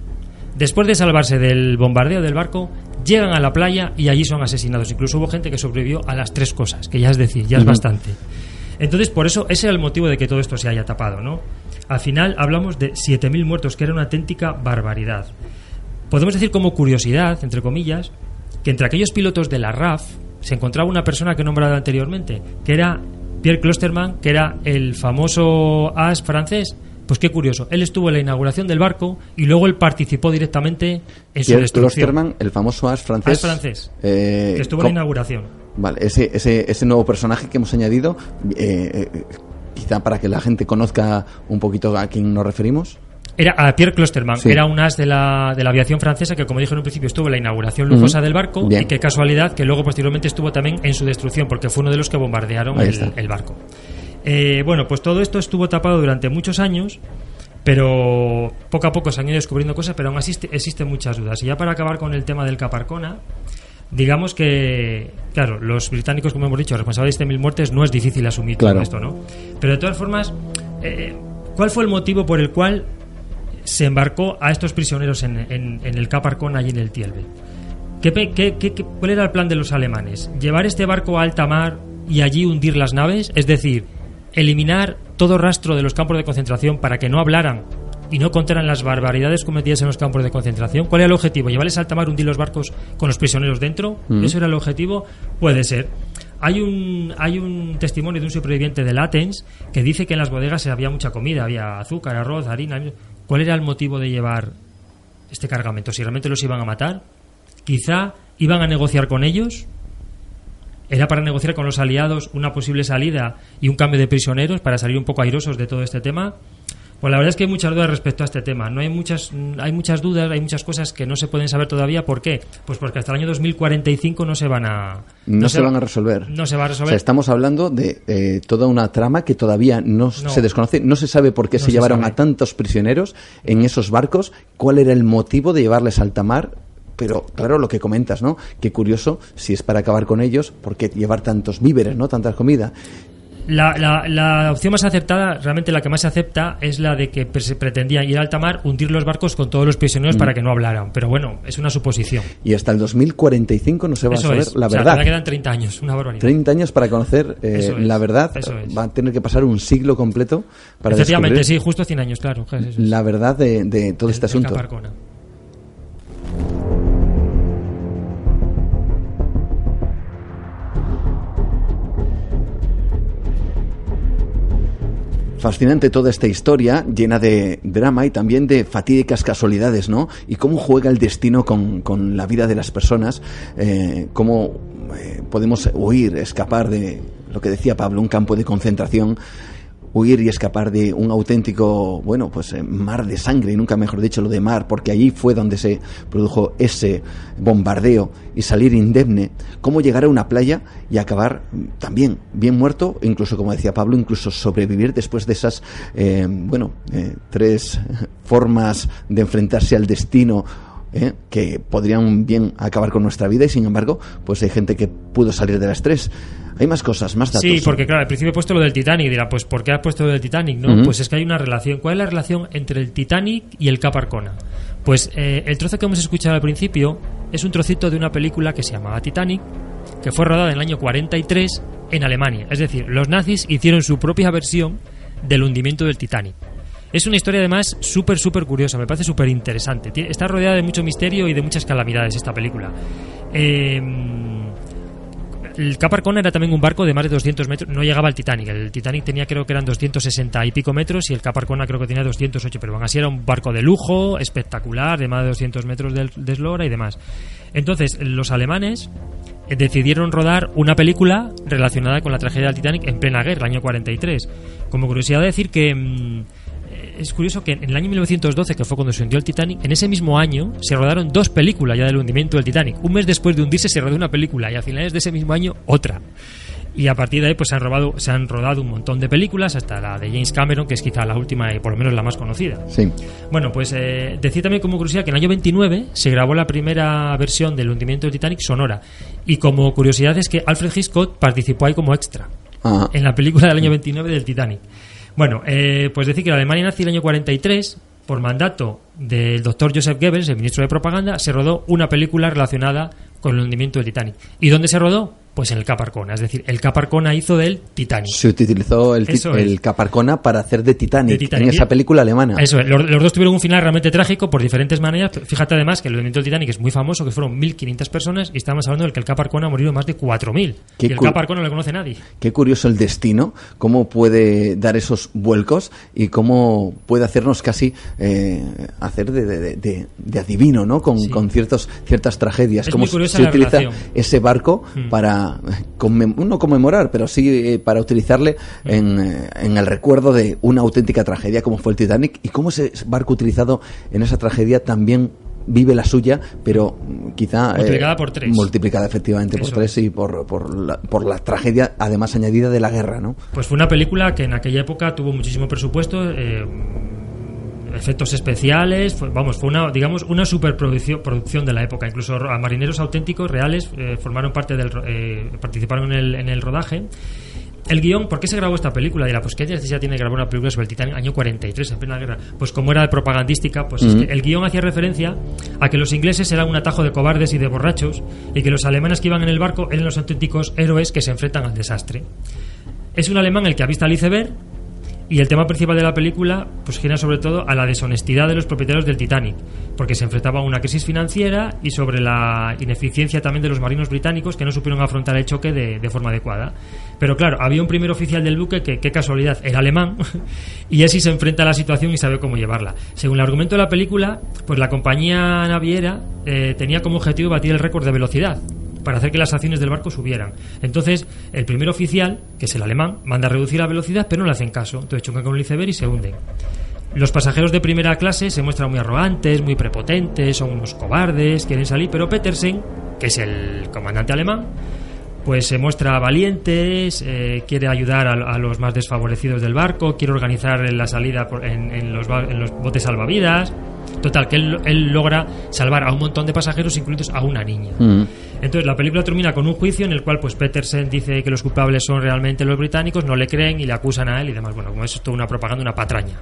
después de salvarse del bombardeo del barco, llegan a la playa y allí son asesinados. Incluso hubo gente que sobrevivió a las tres cosas, que ya es decir, ya es bastante. Entonces, por eso, ese era el motivo de que todo esto se haya tapado, ¿no? Al final hablamos de 7.000 muertos, que era una auténtica barbaridad. Podemos decir como curiosidad, entre comillas, que entre aquellos pilotos de la RAF se encontraba una persona que he nombrado anteriormente, que era Pierre Klosterman, que era el famoso as francés, pues qué curioso, él estuvo en la inauguración del barco y luego él participó directamente en su destrucción. el famoso as francés. As francés, eh, que estuvo en la inauguración. Vale, ese, ese, ese nuevo personaje que hemos añadido, eh, eh, quizá para que la gente conozca un poquito a quién nos referimos. Era a Pierre Klosterman, era un as de la, de la aviación francesa que, como dije en un principio, estuvo en la inauguración lujosa del barco y qué casualidad que luego posteriormente estuvo también en su destrucción, porque fue uno de los que bombardearon el, el, barco. Eh, bueno, pues todo esto estuvo tapado durante muchos años, pero poco a poco se han ido descubriendo cosas, pero aún existe, existen muchas dudas. Y ya para acabar con el tema del Caparcona, digamos que, claro, los británicos, como hemos dicho, responsables de mil muertes, no es difícil asumir todo esto, ¿no? Pero de todas formas, eh, ¿cuál fue el motivo por el cual se embarcó a estos prisioneros en, el Caparcona y en el Tielbe? cuál era el plan de los alemanes? ¿Llevar este barco a alta mar y allí hundir las naves? Es decir, eliminar todo rastro de los campos de concentración para que no hablaran y no contaran las barbaridades cometidas en los campos de concentración. ¿Cuál era el objetivo? ¿Llevarles al mar, hundir los barcos con los prisioneros dentro? Mm. ¿Eso era el objetivo? Puede ser. Hay un, hay un testimonio de un superviviente de Latens que dice que en las bodegas había mucha comida, había azúcar, arroz, harina. ¿Cuál era el motivo de llevar este cargamento? ¿Si realmente los iban a matar? ¿Quizá iban a negociar con ellos? Era para negociar con los aliados una posible salida y un cambio de prisioneros para salir un poco airosos de todo este tema. Pues la verdad es que hay muchas dudas respecto a este tema. No hay muchas, hay muchas dudas, hay muchas cosas que no se pueden saber todavía. ¿Por qué? Pues porque hasta el año 2045 no se van a no, se, van a resolver. No se va a resolver. estamos hablando de eh, toda una trama que todavía no, se desconoce. No se sabe por qué se, llevaron a tantos prisioneros en esos barcos. ¿Cuál era el motivo de llevarles a alta mar? Pero claro, lo que comentas, ¿no? Qué curioso, si es para acabar con ellos, ¿por qué llevar tantos víveres, ¿no? Tanta comida. La, la, la opción más aceptada, realmente la que más se acepta, es la de que se pretendía ir a alta mar, hundir los barcos con todos los prisioneros Mm. para que no hablaran. Pero bueno, es una suposición. Y hasta el 2045 no se va Eso a saber es. la O sea, verdad. todavía quedan 30 años, una barbaridad. 30 años para conocer eh, Eso es, la verdad. eso es. Va a tener que pasar un siglo completo para Efectivamente, sí, justo 100 años, claro. la verdad de, de todo este asunto. Caparcona. Fascinante toda esta historia, llena de drama y también de fatídicas casualidades, ¿no? Y cómo juega el destino con, con la vida de las personas, eh, cómo eh, podemos huir, escapar de lo que decía Pablo, un campo de concentración, huir y escapar de un auténtico, bueno, pues eh, mar de sangre, y nunca mejor dicho lo de mar, porque allí fue donde se produjo ese bombardeo y salir indemne, cómo llegar a una playa y acabar también bien muerto, incluso como decía Pablo, incluso sobrevivir después de esas, eh, bueno, eh, tres formas de enfrentarse al destino ¿eh? que podrían bien acabar con nuestra vida y sin embargo pues hay gente que pudo salir de las tres hay más cosas más datos Sí, porque claro, al principio he puesto lo del Titanic y dirá, pues ¿por qué has puesto lo del Titanic? No, pues es que hay una relación. ¿Cuál es la relación entre el Titanic y el Cap Arcona? Pues eh, el trozo que hemos escuchado al principio es un trocito de una película que se llamaba Titanic, que fue rodada en el año 43 en Alemania. Es decir, los nazis hicieron su propia versión del hundimiento del Titanic. Es una historia además súper, súper curiosa, me parece súper interesante. Está rodeada de mucho misterio y de muchas calamidades esta película. Eh, el Cap Arcona era también un barco de más de 200 metros, no llegaba al Titanic. El Titanic tenía creo que eran 260 y pico metros y el Cap Arcona creo que tenía 208, pero aún así era un barco de lujo, espectacular, de más de 200 metros de, de eslora y demás. Entonces, los alemanes decidieron rodar una película relacionada con la tragedia del Titanic en plena guerra, el año 43. Como curiosidad decir que mm, es curioso que en el año 1912, que fue cuando se hundió el Titanic, en ese mismo año se rodaron dos películas ya del hundimiento del Titanic. Un mes después de hundirse se rodó una película y a finales de ese mismo año otra. Y a partir de ahí pues se han, robado, se han rodado un montón de películas, hasta la de James Cameron, que es quizá la última y por lo menos la más conocida. sí Bueno, pues eh, decir también como curiosidad que en el año 29 se grabó la primera versión del hundimiento del Titanic sonora. Y como curiosidad es que Alfred Hitchcock participó ahí como extra Ah, en la película del año 29 del Titanic. Bueno, eh, pues decir que la Alemania nazi el año 43, por mandato del doctor Joseph Goebbels, el ministro de propaganda, se rodó una película relacionada con el hundimiento del Titanic. ¿Y dónde se rodó? Pues en el Cap Arcona. Es decir, el Cap Arcona hizo del Titanic. se utilizó el, es. el Caparcona para hacer de Titanic, De Titanic. en esa película alemana Eso es, los, los dos tuvieron un final realmente trágico por diferentes maneras. Fíjate además que el hundimiento del Titanic es muy famoso, que fueron 1.500 personas y estamos hablando del que el Cap Arcona ha morido más de 4.000. Qué Y el cu- Cap Arcona no lo conoce nadie. Qué curioso el destino, cómo puede dar esos vuelcos y cómo puede hacernos casi eh, hacer de, de- de- de adivino, ¿no? Con, con ciertos, ciertas tragedias. Es cómo muy se la utiliza relación. ese barco Mm. para conmem- no conmemorar, pero sí eh, para utilizarle Mm. en, eh, en el recuerdo de una auténtica tragedia como fue el Titanic y cómo ese barco utilizado en esa tragedia también vive la suya, pero mm, quizá... eh, Multiplicada por tres. Multiplicada efectivamente por tres y por, por, la, por la tragedia además añadida de la guerra, ¿no? Pues fue una película que en aquella época tuvo muchísimo presupuesto, eh, efectos especiales, fue- vamos, fue una, digamos, una superproducción producción de la época. Incluso a marineros auténticos reales eh, formaron parte del, eh, participaron en el, en el rodaje. El guion, ¿por qué se grabó esta película? Dirá, pues qué necesidad tiene de grabar una película sobre el Titanic año 43, en plena guerra. Pues como era propagandística, pues es Ujú. que el guion hacía referencia a que los ingleses eran un atajo de cobardes y de borrachos y que los alemanes que iban en el barco eran los auténticos héroes que se enfrentan al desastre. Es un alemán el que avista al iceberg y el tema principal de la película pues gira sobre todo a la deshonestidad de los propietarios del Titanic, porque se enfrentaban a una crisis financiera y sobre la ineficiencia también de los marinos británicos que no supieron afrontar el choque de, de forma adecuada. Pero claro, había un primer oficial del buque que, qué casualidad, era alemán, y él sí se enfrenta a la situación y sabe cómo llevarla. Según el argumento de la película, pues la compañía naviera eh, tenía como objetivo batir el récord de velocidad para hacer que las acciones del barco subieran. Entonces, el primer oficial, que es el alemán, manda a reducir la velocidad, pero no le hacen caso. Entonces chocan con el iceberg y se hunden. Los pasajeros de primera clase se muestran muy arrogantes, muy prepotentes, son unos cobardes, quieren salir, pero Petersen, que es el comandante alemán, pues se muestra valientes, eh, quiere ayudar a, los más desfavorecidos del barco, quiere organizar la salida en los botes salvavidas. Total, que él, él logra salvar a un montón de pasajeros, incluidos a una niña. Mm. Entonces la película termina con un juicio en el cual pues Petersen dice que los culpables son realmente los británicos, no le creen y le acusan a él y demás. Bueno, como eso es toda una propaganda, una patraña.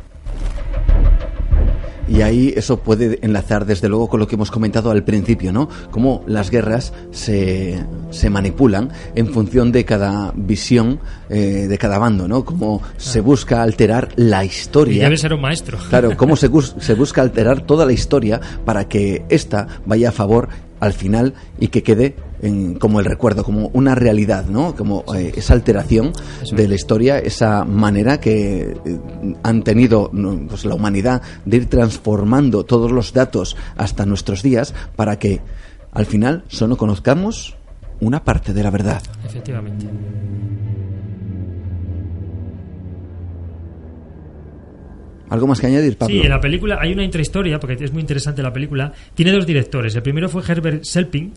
Y ahí eso puede enlazar desde luego con lo que hemos comentado al principio, ¿no? Cómo las guerras se, se manipulan en función de cada visión eh, de cada bando, ¿no? Cómo se busca alterar la Y historia. debe ser un maestro. Claro, cómo se, se busca alterar toda la historia para que ésta vaya a favor al final y que quede en- como el recuerdo, como una realidad, ¿no? Como eh, esa alteración de la historia, esa manera que eh, han tenido pues, la humanidad de ir transformando todos los datos hasta nuestros días para que al final solo conozcamos una parte de la verdad. Efectivamente. ¿Algo más que añadir, Pablo? Sí, en la película hay una intrahistoria, porque es muy interesante la película. Tiene dos directores. El primero fue Herbert Selping.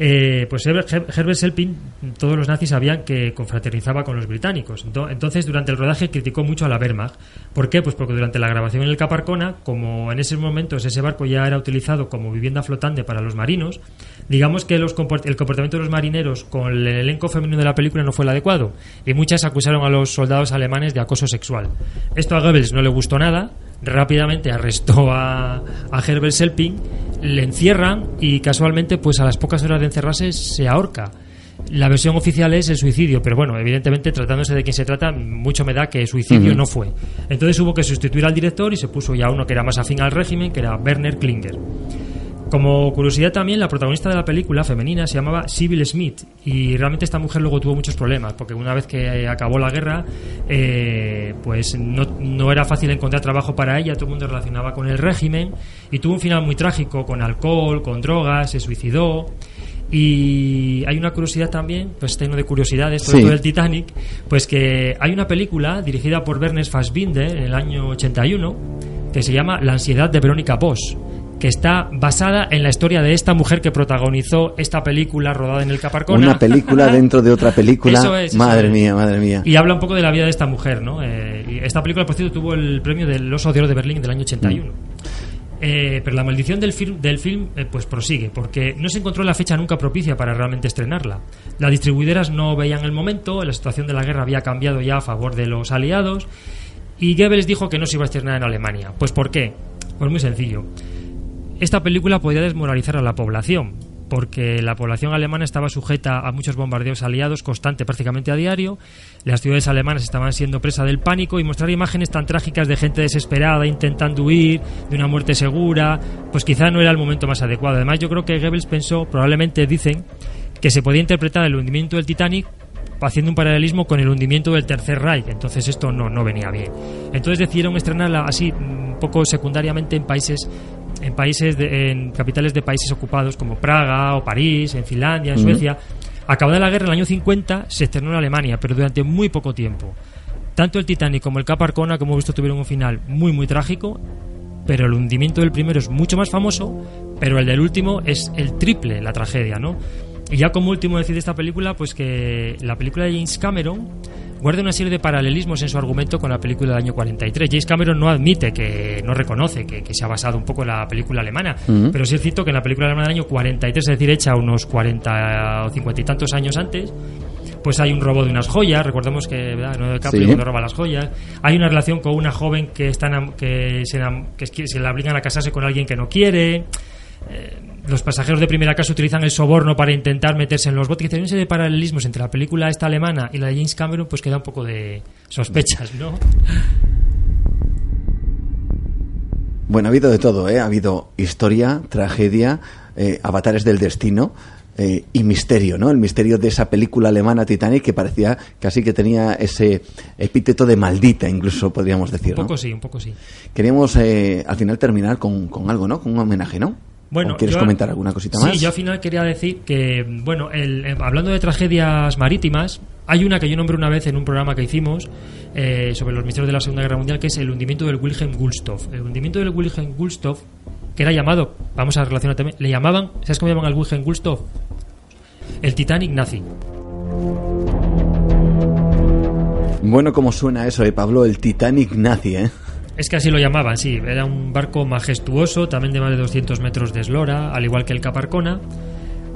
Eh, pues Herbert, Her- Herbert Selping, todos los nazis sabían que confraternizaba con los británicos. Ento- Entonces, durante el rodaje criticó mucho a la Wehrmacht. ¿Por qué? Pues porque durante la grabación en el Caparcona, como en esos momentos ese barco ya era utilizado como vivienda flotante para los marinos, digamos que los comport- el comportamiento de los marineros con el elenco femenino de la película no fue el adecuado. Y muchas acusaron a los soldados alemanes de acoso sexual. Esto a Goebbels no le gustó nada rápidamente arrestó a, a Herbert Selping, le encierran y casualmente, pues a las pocas horas de encerrarse, se ahorca. La versión oficial es el suicidio, pero bueno, evidentemente tratándose de quien se trata, mucho me da que suicidio no fue. Entonces hubo que sustituir al director y se puso ya uno que era más afín al régimen, que era Werner Klinger. Como curiosidad también, la protagonista de la película femenina se llamaba Sybil Smith y realmente esta mujer luego tuvo muchos problemas porque una vez que acabó la guerra, eh, pues no, no era fácil encontrar trabajo para ella, todo el mundo relacionaba con el régimen y tuvo un final muy trágico con alcohol, con drogas, se suicidó. Y hay una curiosidad también, pues tengo de curiosidades, sobre Sí. todo del Titanic, pues que hay una película dirigida por Werner Fassbinder en el año 81 que se llama La ansiedad de Verónica Bosch que está basada en la historia de esta mujer que protagonizó esta película rodada en el Caparcona. Una película dentro de otra película. Eso es, eso madre es. mía, madre mía. Y habla un poco de la vida de esta mujer, ¿no? Eh, y esta película, por cierto, tuvo el premio del Oso de Oro de Berlín del año 81. Eh, pero la maldición del film, del film eh, pues prosigue, porque no se encontró la fecha nunca propicia para realmente estrenarla. Las distribuidoras no veían el momento, la situación de la guerra había cambiado ya a favor de los aliados, y Goebbels dijo que no se iba a estrenar en Alemania. ¿Pues por qué? Pues muy sencillo. Esta película podía desmoralizar a la población, porque la población alemana estaba sujeta a muchos bombardeos aliados constante prácticamente a diario, las ciudades alemanas estaban siendo presa del pánico y mostrar imágenes tan trágicas de gente desesperada intentando huir, de una muerte segura, pues quizá no era el momento más adecuado. Además yo creo que Goebbels pensó, probablemente dicen, que se podía interpretar el hundimiento del Titanic haciendo un paralelismo con el hundimiento del Tercer Reich, entonces esto no, no venía bien. Entonces decidieron estrenarla así, un poco secundariamente en países en países de- en capitales de países ocupados como Praga o París, en Finlandia, en Ujú. Suecia. Acabada la guerra en el año 50 se estrenó en Alemania, pero durante muy poco tiempo. Tanto el Titanic como el Cap Arcona, como hemos visto, tuvieron un final muy muy trágico, pero el hundimiento del primero es mucho más famoso, pero el del último es el triple la tragedia, ¿no? Y ya como último decir de esta película, pues que la película de James Cameron guarda una serie de paralelismos en su argumento con la película del año 43. James Cameron no admite que, no reconoce que, que se ha basado un poco en la película alemana, pero sí es cierto que en la película alemana del año 43, es decir, hecha unos 40 o 50 y tantos años antes, pues hay un robo de unas joyas, recordemos que ¿verdad? Leonardo DiCaprio Sí. cuando roba las joyas, hay una relación con una joven que está enam- que se, que se la obligan a casarse con alguien que no quiere, eh, los pasajeros de primera clase utilizan el soborno para intentar meterse en los botes, hay una serie de paralelismos entre la película esta alemana y la de James Cameron, pues queda un poco de sospechas, ¿no? Bueno, ha habido de todo, ¿eh? Ha habido historia, tragedia, eh, avatares del destino eh, y misterio, ¿no? El misterio de esa película alemana Titanic que parecía casi que tenía ese epíteto de maldita, incluso podríamos decir, Un ¿no? poco sí, un poco sí. Queríamos eh, al final terminar con, con algo, ¿no? Con un homenaje, ¿no? Bueno, ¿O ¿Quieres yo- comentar alguna cosita más? Sí, yo al final quería decir que, bueno, el- eh, hablando de tragedias marítimas, hay una que yo nombré una vez en un programa que hicimos eh, sobre los misterios de la Segunda Guerra Mundial, que es el hundimiento del Wilhelm Gulstoff. El hundimiento del Wilhelm Gulstoff, que era llamado, vamos a relacionar también, le llamaban, ¿sabes cómo llaman al Wilhelm Gulstoff? El Titanic nazi. Bueno, ¿cómo suena eso, eh, Pablo? El Titanic nazi, ¿eh? Es que así lo llamaban, sí. Era un barco majestuoso, también de más de 200 metros de eslora, al igual que el Caparcona.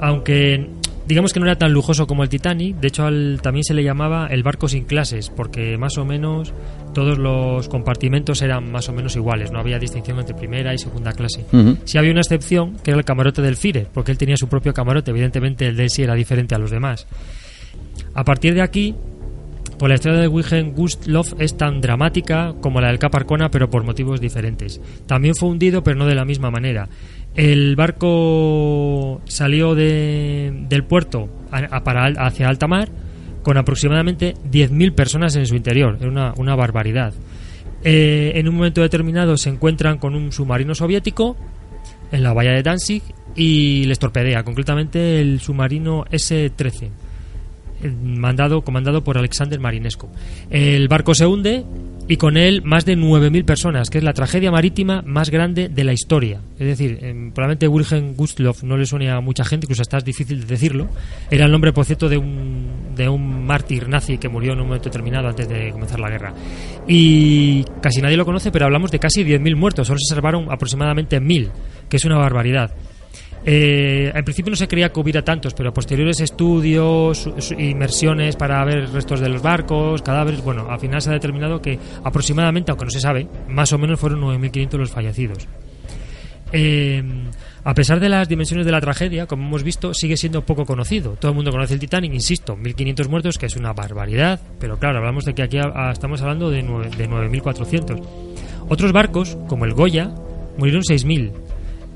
Aunque digamos que no era tan lujoso como el Titanic, de hecho también se le llamaba el barco sin clases, porque más o menos todos los compartimentos eran más o menos iguales, no había distinción entre primera y segunda clase. Sí había una excepción, que era el camarote del Fire, porque él tenía su propio camarote, evidentemente el de él sí era diferente a los demás. A partir de aquí, pues la historia de Wilhelm Gustloff es tan dramática como la del Caparcona, pero por motivos diferentes. También fue hundido, pero no de la misma manera. El barco salió de, del puerto para, hacia alta mar con aproximadamente 10.000 personas en su interior. Era una, una barbaridad. Eh, en un momento determinado se encuentran con un submarino soviético en la bahía de Danzig y les torpedea, concretamente el submarino S-13 mandado, comandado por Alexander Marinesco. El barco se hunde y con él más de 9.000 personas, que es la tragedia marítima más grande de la historia. Es decir, em, probablemente Wilhelm Gustloff no le suene a mucha gente, incluso hasta es difícil de decirlo. Era el nombre, por cierto, de un, de un mártir nazi que murió en un momento determinado antes de comenzar la guerra. Y casi nadie lo conoce, pero hablamos de casi 10.000 muertos. Solo se salvaron aproximadamente 1.000, que es una barbaridad. Eh, en principio no se creía que hubiera tantos, pero posteriores estudios, inmersiones para ver restos de los barcos, cadáveres, bueno, al final se ha determinado que aproximadamente, aunque no se sabe, más o menos fueron 9.500 los fallecidos. Eh, a pesar de las dimensiones de la tragedia, como hemos visto, sigue siendo poco conocido. Todo el mundo conoce el Titanic, insisto, 1.500 muertos, que es una barbaridad, pero claro, hablamos de que aquí estamos hablando de 9.400. Otros barcos, como el Goya, murieron 6.000.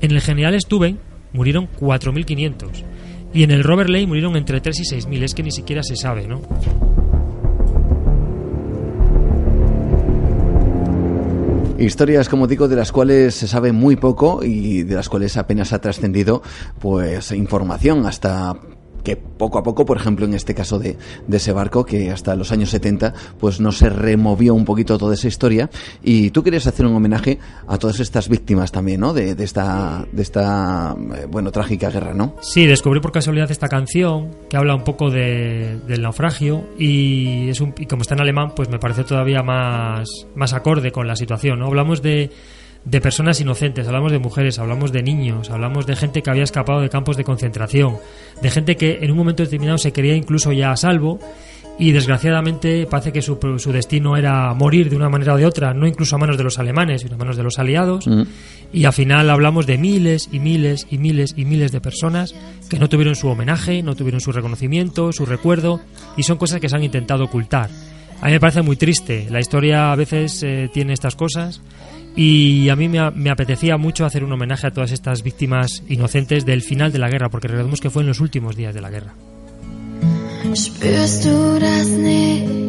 En el General Stuben murieron 4.500. Y en el Robert Lane murieron entre 3 y 6.000. Es que ni siquiera se sabe, ¿no? Historias, como digo, de las cuales se sabe muy poco y de las cuales apenas ha trascendido pues información hasta que poco a poco, por ejemplo, en este caso de, ese barco, que hasta los años 70, pues no se removió un poquito toda esa historia. Y tú querías hacer un homenaje a todas estas víctimas también, ¿no? De, esta, de esta, eh, bueno, trágica guerra, ¿no? Sí, descubrí por casualidad esta canción que habla un poco de, del naufragio y, es un, y como está en alemán, pues me parece todavía más, más acorde con la situación, ¿no? Hablamos de de personas inocentes, hablamos de mujeres, hablamos de niños, hablamos de gente que había escapado de campos de concentración, de gente que en un momento determinado se quería incluso ya a salvo y desgraciadamente parece que su, su destino era morir de una manera o de otra, no incluso a manos de los alemanes, sino a manos de los aliados. Mm. Y al final hablamos de miles y miles y miles y miles de personas que no tuvieron su homenaje, no tuvieron su reconocimiento, su recuerdo, y son cosas que se han intentado ocultar. A mí me parece muy triste. La historia a veces eh, tiene estas cosas y a mí me, apetecía mucho hacer un homenaje a todas estas víctimas inocentes del final de la guerra, porque recordemos que fue en los últimos días de la guerra. Spürst du das nicht?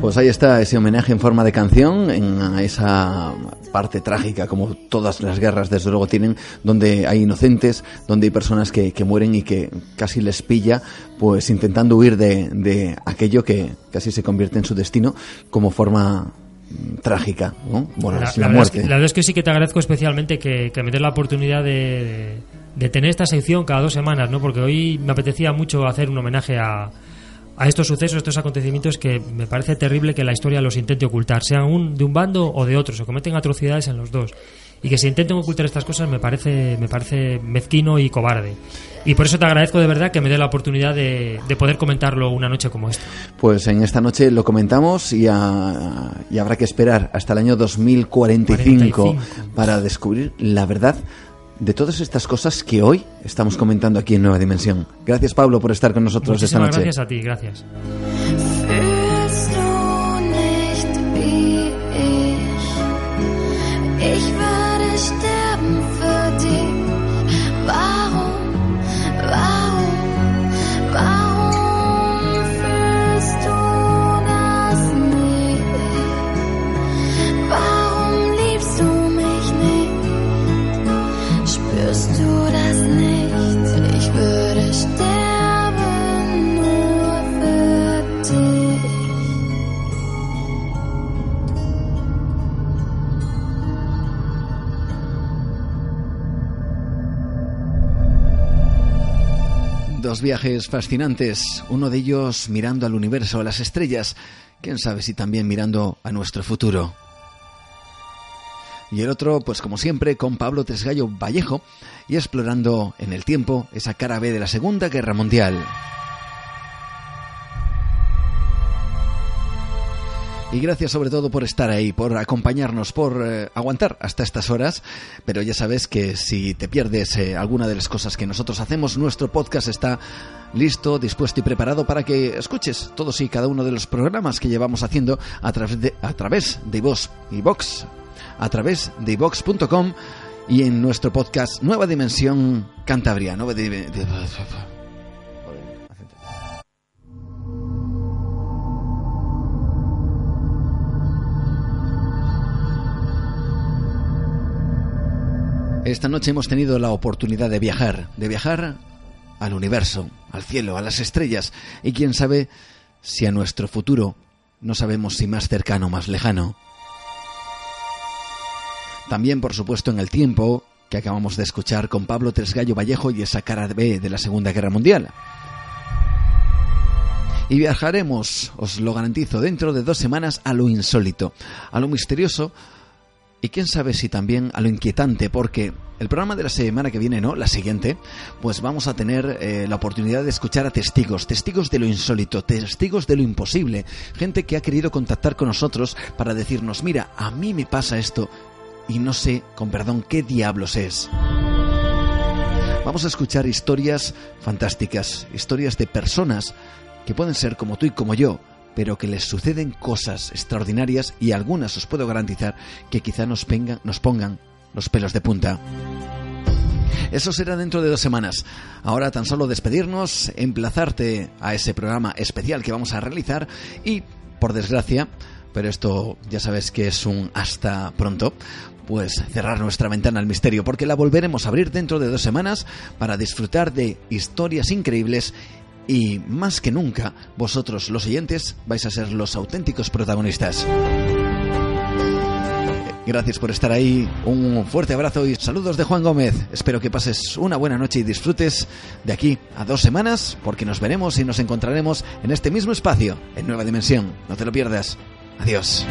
Pues ahí está ese homenaje en forma de canción en esa parte trágica como todas las guerras desde luego tienen donde hay inocentes donde hay personas que, mueren y que casi les pilla pues intentando huir de, aquello que casi se convierte en su destino como forma trágica, ¿no? Bueno, la, muerte. la, verdad es que sí que te agradezco especialmente que, me des la oportunidad de, de tener esta sección cada dos semanas, ¿no? Porque hoy me apetecía mucho hacer un homenaje a, a estos sucesos, estos acontecimientos que me parece terrible que la historia los intente ocultar, sean un, de un bando o de otro, se cometen atrocidades en los dos. Y que se intenten ocultar estas cosas me parece, me parece mezquino y cobarde. Y por eso te agradezco de verdad que me dé la oportunidad de, de poder comentarlo una noche como esta. Pues en esta noche lo comentamos y, y habrá que esperar hasta el año 2045 para descubrir la verdad de todas estas cosas que hoy estamos comentando aquí en Nueva Dimensión. Gracias Pablo por estar con nosotros esta noche. Gracias a ti, gracias. Viajes fascinantes, uno de ellos mirando al universo, a las estrellas, quién sabe si también mirando a nuestro futuro. Y el otro, pues como siempre, con Pablo Tresgallo Vallejo y explorando en el tiempo esa cara B de la Segunda Guerra Mundial. Y gracias sobre todo por estar ahí, por acompañarnos, por eh, aguantar hasta estas horas. Pero ya sabes que si te pierdes eh, alguna de las cosas que nosotros hacemos, nuestro podcast está listo, dispuesto y preparado para que escuches todos y cada uno de los programas que llevamos haciendo a través de, a través de iVox, iVox, a través de iVox.com y en nuestro podcast Nueva Dimensión Cantabria. Nueva Dimensión... Esta noche hemos tenido la oportunidad de viajar, de viajar al universo, al cielo, a las estrellas, y quién sabe si a nuestro futuro no sabemos si más cercano o más lejano. También, por supuesto, en el tiempo que acabamos de escuchar con Pablo Tresgallo Vallejo y esa cara B de la Segunda Guerra Mundial. Y viajaremos, os lo garantizo, dentro de dos semanas a lo insólito, a lo misterioso, y quién sabe si también a lo inquietante, porque el programa de la semana que viene, ¿no? La siguiente, pues vamos a tener eh, la oportunidad de escuchar a testigos, testigos de lo insólito, testigos de lo imposible, gente que ha querido contactar con nosotros para decirnos, mira, a mí me pasa esto y no sé, con perdón, qué diablos es. Vamos a escuchar historias fantásticas, historias de personas que pueden ser como tú y como yo, pero que les suceden cosas extraordinarias y algunas os puedo garantizar que quizá nos, pongan los pelos de punta. Eso será dentro de dos semanas. Ahora tan solo despedirnos, emplazarte a ese programa especial que vamos a realizar y, por desgracia, pero esto ya sabes que es un hasta pronto, pues cerrar nuestra ventana al misterio, porque la volveremos a abrir dentro de dos semanas para disfrutar de historias increíbles y más que nunca, vosotros los oyentes vais a ser los auténticos protagonistas. Gracias por estar ahí, un fuerte abrazo y saludos de Juan Gómez. Espero que pases una buena noche y disfrutes de aquí a dos semanas, porque nos veremos y nos encontraremos en este mismo espacio, en Nueva Dimensión. No te lo pierdas. Adiós.